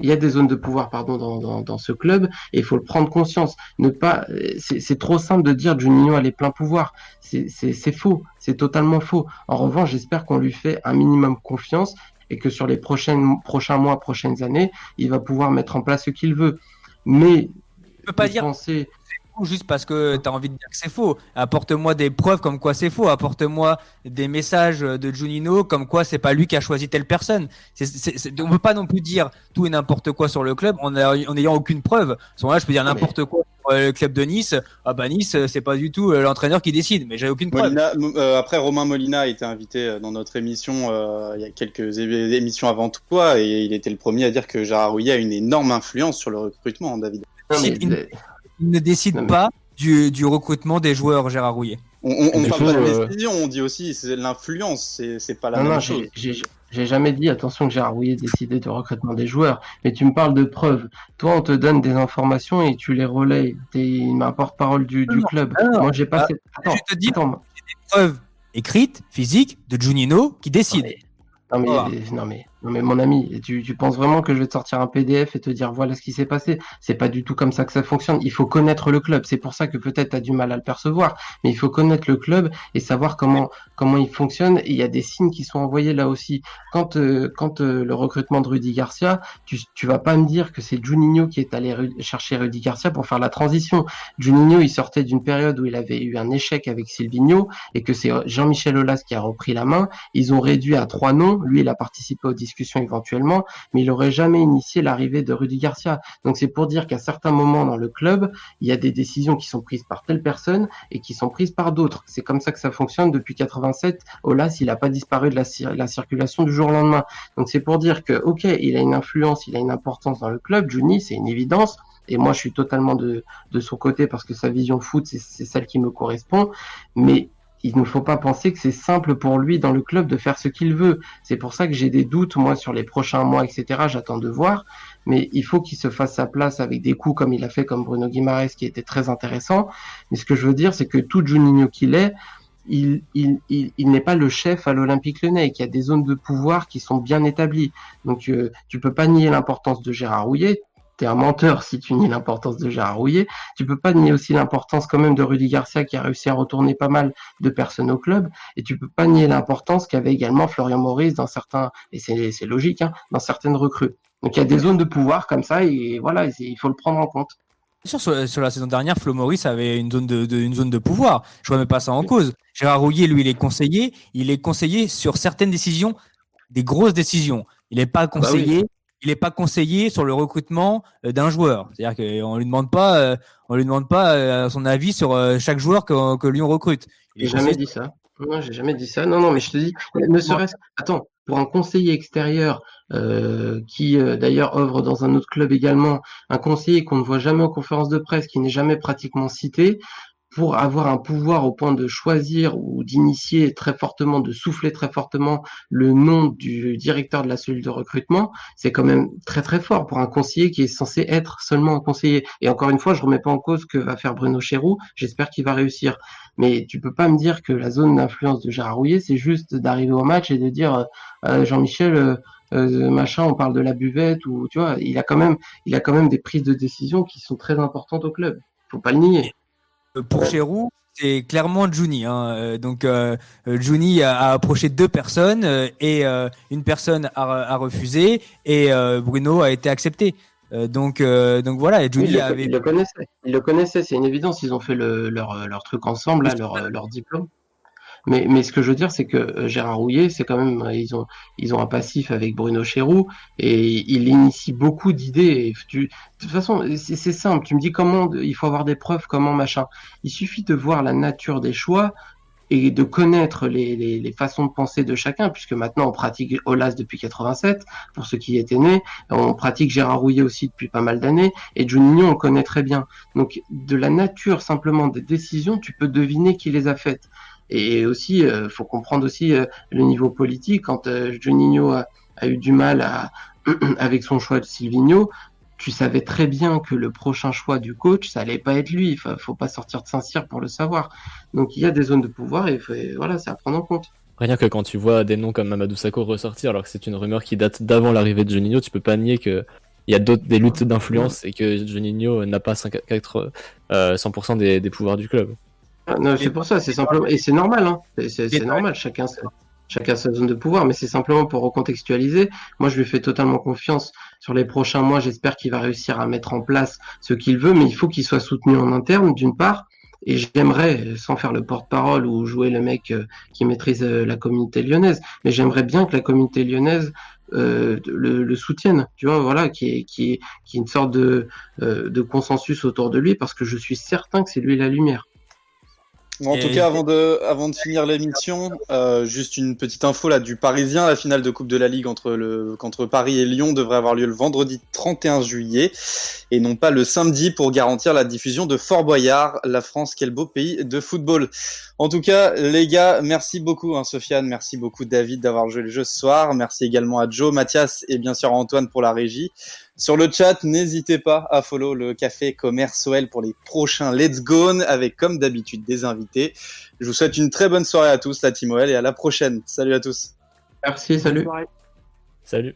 il y a des zones de pouvoir pardon dans, dans, ce club et il faut le prendre conscience. Ne pas, c'est trop simple de dire Juninho a les pleins pouvoirs. C'est faux, c'est totalement faux. En revanche, j'espère qu'on lui fait un minimum confiance et que sur les prochaines, prochains mois, prochaines années, il va pouvoir mettre en place ce qu'il veut. Mais je peux pas dire penser juste parce que tu as envie de dire que c'est faux. Apporte-moi des preuves comme quoi c'est faux. Apporte-moi des messages de Junino comme quoi c'est pas lui qui a choisi telle personne. On ne peut pas non plus dire tout et n'importe quoi sur le club en n'ayant aucune preuve. À ce moment-là, je peux dire n'importe quoi sur le club de Nice. Ah bah Nice, c'est pas du tout euh, l'entraîneur qui décide, mais j'ai aucune preuve. Euh, après, Romain Molina a été invité euh, dans notre émission il y a quelques émissions avant toi et il était le premier à dire que Gérard Rouillet a une énorme influence sur le recrutement, David il ne décide pas du, du, recrutement des joueurs, Gérard Rouillet. On, on, parle pas de euh, décision, on dit aussi c'est l'influence, c'est pas la même chose. J'ai jamais dit, attention, que Gérard Rouillet décidé de recrutement des joueurs, mais tu me parles de preuves. Toi, on te donne des informations et tu les relais. T'es un porte-parole du, du club. Moi, j'ai pas. Ah, Attends, je te dis, attends. des preuves écrites, physiques, de Junino qui décide. Non mais, non mais, non mais mon ami, tu, tu, penses vraiment que je vais te sortir un PDF et te dire voilà ce qui s'est passé? C'est pas du tout comme ça que ça fonctionne. Il faut connaître le club. C'est pour ça que peut-être tu as du mal à le percevoir, mais il faut connaître le club et savoir comment comment il fonctionne. Et il y a des signes qui sont envoyés là aussi. Quand euh, quand euh, le recrutement de Rudy Garcia, tu tu vas pas me dire que c'est Juninho qui est allé chercher Rudy Garcia pour faire la transition. Juninho, il sortait d'une période où il avait eu un échec avec Silvino et que c'est Jean-Michel Aulas qui a repris la main. Ils ont réduit à trois noms lui, il a participé aux discussions éventuellement, mais il n'aurait jamais initié l'arrivée de Rudy Garcia. Donc c'est pour dire qu'à certains moments dans le club, il y a des décisions qui sont prises par telle personne et qui sont prises par d'autres. C'est comme ça que ça fonctionne depuis 87. Olas, il n'a pas disparu de la, circulation du jour au lendemain. Donc c'est pour dire que, ok, il a une influence, il a une importance dans le club. Juni, c'est une évidence. Et moi, je suis totalement de, de son côté parce que sa vision foot, c'est celle qui me correspond. Mais il ne faut pas penser que c'est simple pour lui dans le club de faire ce qu'il veut. C'est pour ça que j'ai des doutes, moi, sur les prochains mois, etc. J'attends de voir. Mais il faut qu'il se fasse sa place avec des coups comme il a fait comme Bruno Guimaraes, qui était très intéressant. Mais ce que je veux dire, c'est que tout Juninho qu'il est, il n'est pas le chef à l'Olympique Lyonnais, qu'il y a des zones de pouvoir qui sont bien établies. Donc, euh, tu peux pas nier l'importance de Gérard Rouillet t'es un menteur si tu nies l'importance de Gérard Rouillet. Tu peux pas nier aussi l'importance quand même de Rudy Garcia qui a réussi à retourner pas mal de personnes au club. Et tu peux pas nier l'importance qu'avait également Florian Maurice dans certains, et c'est logique, hein, dans certaines recrues. Donc il y a des zones de pouvoir comme ça et voilà, il faut le prendre en compte. Bien sûr, sur, la saison dernière, Flo Maurice avait une zone de, une zone de pouvoir. Je ne remets pas ça en cause. Gérard Rouillet, lui, il est conseillé. Il est conseillé sur certaines décisions, des grosses décisions. Il n'est pas bah conseillé il n'est pas conseillé sur le recrutement euh, d'un joueur. C'est-à-dire qu'on lui demande pas, euh, on lui demande pas euh, son avis sur chaque joueur que, que Lyon recrute. J'ai jamais dit ça. Non, j'ai jamais dit ça. Non, non, mais je te dis, ne serait-ce, attends, pour un conseiller extérieur euh, qui d'ailleurs œuvre dans un autre club également, un conseiller qu'on ne voit jamais aux conférences de presse, qui n'est jamais pratiquement cité, pour avoir un pouvoir au point de choisir ou d'initier très fortement, de souffler très fortement le nom du directeur de la cellule de recrutement, c'est quand même très très fort pour un conseiller qui est censé être seulement un conseiller. Et encore une fois, je remets pas en cause que va faire Bruno Chéroux. J'espère qu'il va réussir. Mais tu peux pas me dire que la zone d'influence de Gérard Rouillet, c'est juste d'arriver au match et de dire euh, euh, Jean-Michel. Euh, machin, on parle de la buvette ou tu vois, il a quand même, il a quand même des prises de décision qui sont très importantes au club. Faut pas le nier. Euh, pour Chéroux, c'est clairement Juni. Hein. Euh, donc euh, Juni a, approché deux personnes et une personne a, refusé et Bruno a été accepté. donc donc voilà. Et Juni avait... il le connaissait. Il le connaissait. C'est une évidence. Ils ont fait leur, leur truc ensemble, leur, leur diplôme. Mais, ce que je veux dire, c'est que euh, Gérard Rouillet, c'est quand même, ils ont, ils ont un passif avec Bruno Chéroux et il initie beaucoup d'idées. De toute façon, c'est simple. Tu me dis comment, il faut avoir des preuves, comment machin. Il suffit de voir la nature des choix et de connaître les, les, façons de penser de chacun, puisque maintenant on pratique Olas depuis 87, pour ceux qui étaient nés, on pratique Gérard Rouillet aussi depuis pas mal d'années, et Juninho on connaît très bien. Donc de la nature simplement des décisions, tu peux deviner qui les a faites. Et aussi, euh, faut comprendre aussi euh, le niveau politique. Quand euh, Juninho a, eu du mal avec son choix de Silvino, tu savais très bien que le prochain choix du coach, ça allait pas être lui. Il faut, faut pas sortir de Saint-Cyr pour le savoir. Donc il y a des zones de pouvoir et voilà, c'est à prendre en compte. Rien que quand tu vois des noms comme Mamadou Sakho ressortir, alors que c'est une rumeur qui date d'avant l'arrivée de Juninho, tu peux pas nier que il y a d'autres des luttes d'influence et que Juninho n'a pas 5, 4, euh, 100% des, des pouvoirs du club. Ah, non, c'est pour ça, c'est simplement et c'est normal, hein. c'est normal, chacun chacun sa zone de pouvoir, mais c'est simplement pour recontextualiser. Moi, je lui fais totalement confiance sur les prochains mois. J'espère qu'il va réussir à mettre en place ce qu'il veut, mais il faut qu'il soit soutenu en interne, d'une part. Et j'aimerais, sans faire le porte-parole ou jouer le mec euh, qui maîtrise euh, la communauté lyonnaise, mais j'aimerais bien que la communauté lyonnaise euh, le, le, soutienne, tu vois, voilà, qui est, qui est, qui est une sorte de, de consensus autour de lui, parce que je suis certain que c'est lui la lumière. En tout cas, avant de, avant de finir l'émission, euh, juste une petite info là du Parisien. La finale de Coupe de la Ligue entre, le, entre Paris et Lyon devrait avoir lieu le vendredi 31 juillet et non pas le samedi pour garantir la diffusion de Fort Boyard. La France, quel beau pays de football. En tout cas, les gars, merci beaucoup, hein, Sofiane. Merci beaucoup, David, d'avoir joué le jeu ce soir. Merci également à Joe, Mathias et bien sûr à Antoine pour la régie. Sur le chat, n'hésitez pas à follow le café commerce OL pour les prochains Let's Go avec comme d'habitude des invités. Je vous souhaite une très bonne soirée à tous, la Team OL, et à la prochaine. Salut à tous. Merci, salut. Salut.